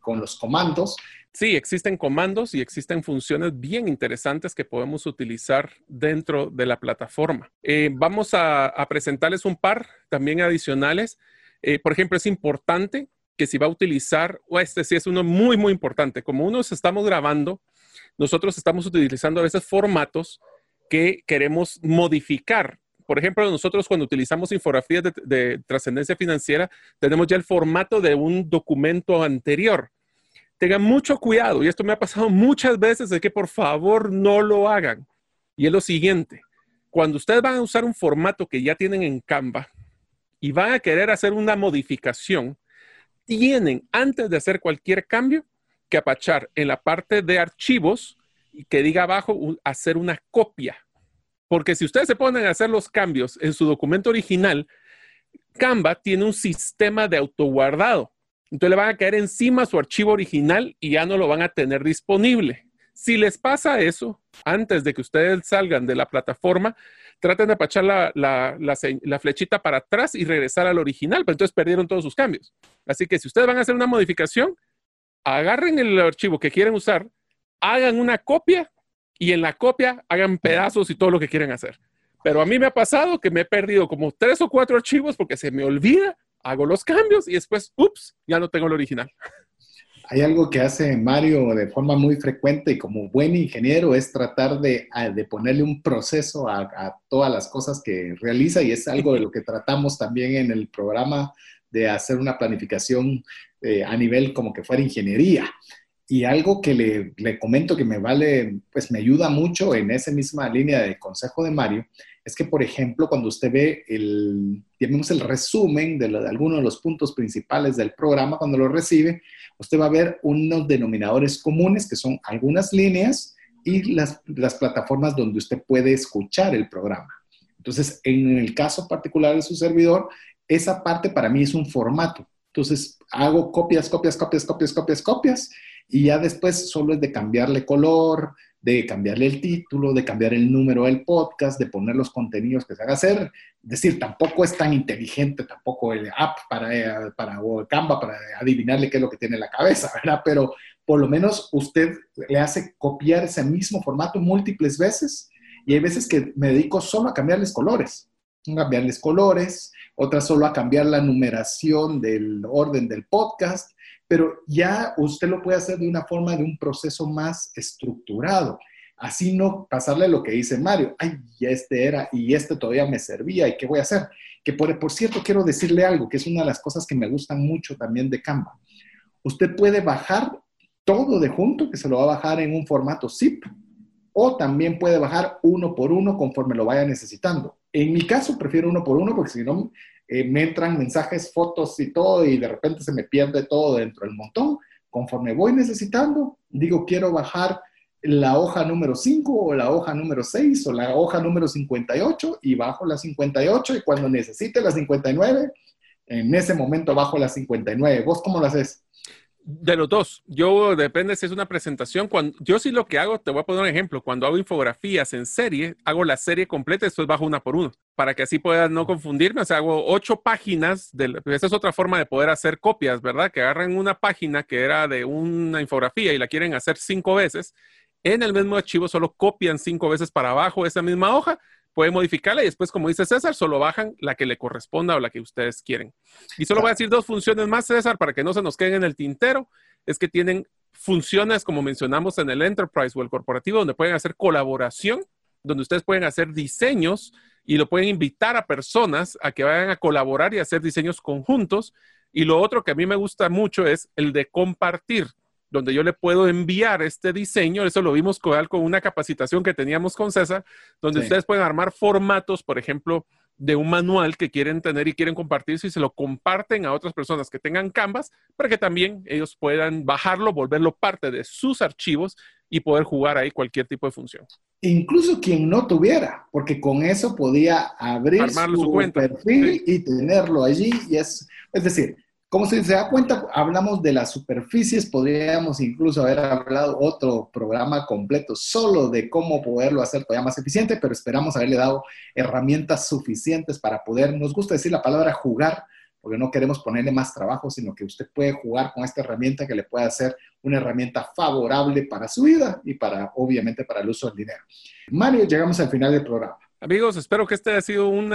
con los comandos. Sí, existen comandos y existen funciones bien interesantes que podemos utilizar dentro de la plataforma. Eh, vamos a, presentarles un par también adicionales. Eh, por ejemplo, es importante que si va a utilizar, o este sí es uno muy, muy importante, como unos estamos grabando, nosotros estamos utilizando a veces formatos que queremos modificar por ejemplo, nosotros cuando utilizamos infografías de, trascendencia financiera, tenemos ya el formato de un documento anterior. Tengan mucho cuidado, y esto me ha pasado muchas veces, de que por favor no lo hagan. Y es lo siguiente, cuando ustedes van a usar un formato que ya tienen en Canva y van a querer hacer una modificación, tienen, antes de hacer cualquier cambio, que apachar en la parte de archivos y que diga abajo hacer una copia porque si ustedes se ponen a hacer los cambios en su documento original, Canva tiene un sistema de autoguardado. Entonces le van a caer encima su archivo original y ya no lo van a tener disponible. Si les pasa eso, antes de que ustedes salgan de la plataforma, traten de apachar la, la, flechita para atrás y regresar al original, pero entonces perdieron todos sus cambios. Así que si ustedes van a hacer una modificación, agarren el archivo que quieren usar, hagan una copia y en la copia hagan pedazos y todo lo que quieren hacer. Pero a mí me ha pasado que me he perdido como tres o cuatro archivos porque se me olvida, hago los cambios y después, ups, ya no tengo el original. Hay algo que hace Mario de forma muy frecuente y como buen ingeniero es tratar de, ponerle un proceso a, a, todas las cosas que realiza y es algo de lo que tratamos también en el programa de hacer una planificación eh, a nivel como que fuera ingeniería. Y algo que le, le, comento que me vale, pues me ayuda mucho en esa misma línea de consejo de Mario, es que, por ejemplo, cuando usted ve el, el resumen de, de algunos de los puntos principales del programa, cuando lo recibe, usted va a ver unos denominadores comunes que son algunas líneas y las, las plataformas donde usted puede escuchar el programa. Entonces, en el caso particular de su servidor, esa parte para mí es un formato. Entonces, hago copias, copias, copias, copias, copias, copias y ya después solo es de cambiarle color, de cambiarle el título, de cambiar el número del podcast, de poner los contenidos que se haga hacer. Es decir, tampoco es tan inteligente, tampoco el app para, para o Canva para adivinarle qué es lo que tiene en la cabeza, ¿verdad? Pero por lo menos usted le hace copiar ese mismo formato múltiples veces y hay veces que me dedico solo a cambiarles colores, cambiarles colores, otras solo a cambiar la numeración del orden del podcast pero ya usted lo puede hacer de una forma de un proceso más estructurado. Así no pasarle lo que dice Mario, ay, ya este era y este todavía me servía y qué voy a hacer. Que por, por cierto, quiero decirle algo, que es una de las cosas que me gustan mucho también de Canva. Usted puede bajar todo de junto, que se lo va a bajar en un formato zip, o también puede bajar uno por uno conforme lo vaya necesitando. En mi caso, prefiero uno por uno porque si no, eh, me entran mensajes, fotos y todo, y de repente se me pierde todo dentro del montón. Conforme voy necesitando, digo, quiero bajar la hoja número 5 o la hoja número 6 o la hoja número 58 y bajo la 58 y cuando necesite la 59, en ese momento bajo la 59. ¿Vos cómo lo haces? De los dos. Yo depende si es una presentación. Cuando, yo sí lo que hago, te voy a poner un ejemplo. Cuando hago infografías en serie, hago la serie completa y después bajo una por uno. Para que así puedan no confundirme. O sea, hago ocho páginas. De, esa es otra forma de poder hacer copias, ¿verdad? Que agarran una página que era de una infografía y la quieren hacer cinco veces. En el mismo archivo solo copian cinco veces para abajo esa misma hoja pueden modificarla y después, como dice César, solo bajan la que le corresponda o la que ustedes quieren. Y solo voy a decir dos funciones más, César, para que no se nos queden en el tintero. Es que tienen funciones, como mencionamos en el Enterprise o el corporativo, donde pueden hacer colaboración, donde ustedes pueden hacer diseños y lo pueden invitar a personas a que vayan a colaborar y hacer diseños conjuntos. Y lo otro que a mí me gusta mucho es el de compartir donde yo le puedo enviar este diseño. Eso lo vimos con, con una capacitación que teníamos con César, donde ustedes pueden armar formatos, por ejemplo, de un manual que quieren tener y quieren compartir, si se lo comparten a otras personas que tengan Canvas, para que también ellos puedan bajarlo, volverlo parte de sus archivos y poder jugar ahí cualquier tipo de función. Incluso quien no tuviera, porque con eso podía abrir su, perfil y tenerlo allí. Y es, es decir, como se, da cuenta, hablamos de las superficies, podríamos incluso haber hablado otro programa completo solo de cómo poderlo hacer todavía más eficiente, pero esperamos haberle dado herramientas suficientes para poder, nos gusta decir la palabra jugar, porque no queremos ponerle más trabajo, sino que usted puede jugar con esta herramienta que le puede hacer una herramienta favorable para su vida y para, obviamente, para el uso del dinero. Mario, llegamos al final del programa. Amigos, espero que este haya sido un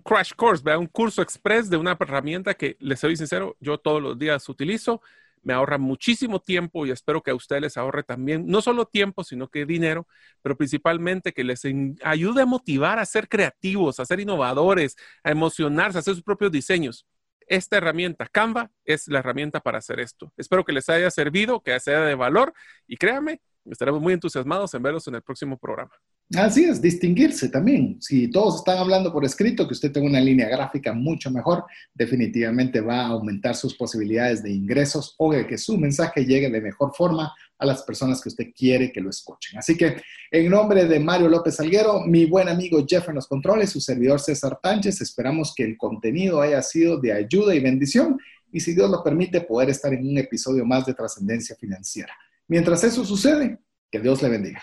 crash course, ¿verdad? un curso express de una herramienta que, les soy sincero, yo todos los días utilizo, me ahorra muchísimo tiempo y espero que a ustedes les ahorre también, no solo tiempo, sino que dinero, pero principalmente que les ayude a motivar a ser creativos, a ser innovadores, a emocionarse, a hacer sus propios diseños. Esta herramienta, Canva, es la herramienta para hacer esto. Espero que les haya servido, que sea de valor y créanme, estaremos muy entusiasmados en verlos en el próximo programa. Así es, distinguirse también. Si todos están hablando por escrito, que usted tenga una línea gráfica mucho mejor, definitivamente va a aumentar sus posibilidades de ingresos o de que su mensaje llegue de mejor forma a las personas que usted quiere que lo escuchen. Así que, en nombre de Mario López Alguero, mi buen amigo Jeff en los controles, su servidor César Tánchez, esperamos que el contenido haya sido de ayuda y bendición y, si Dios lo permite, poder estar en un episodio más de trascendencia financiera. Mientras eso sucede, que Dios le bendiga.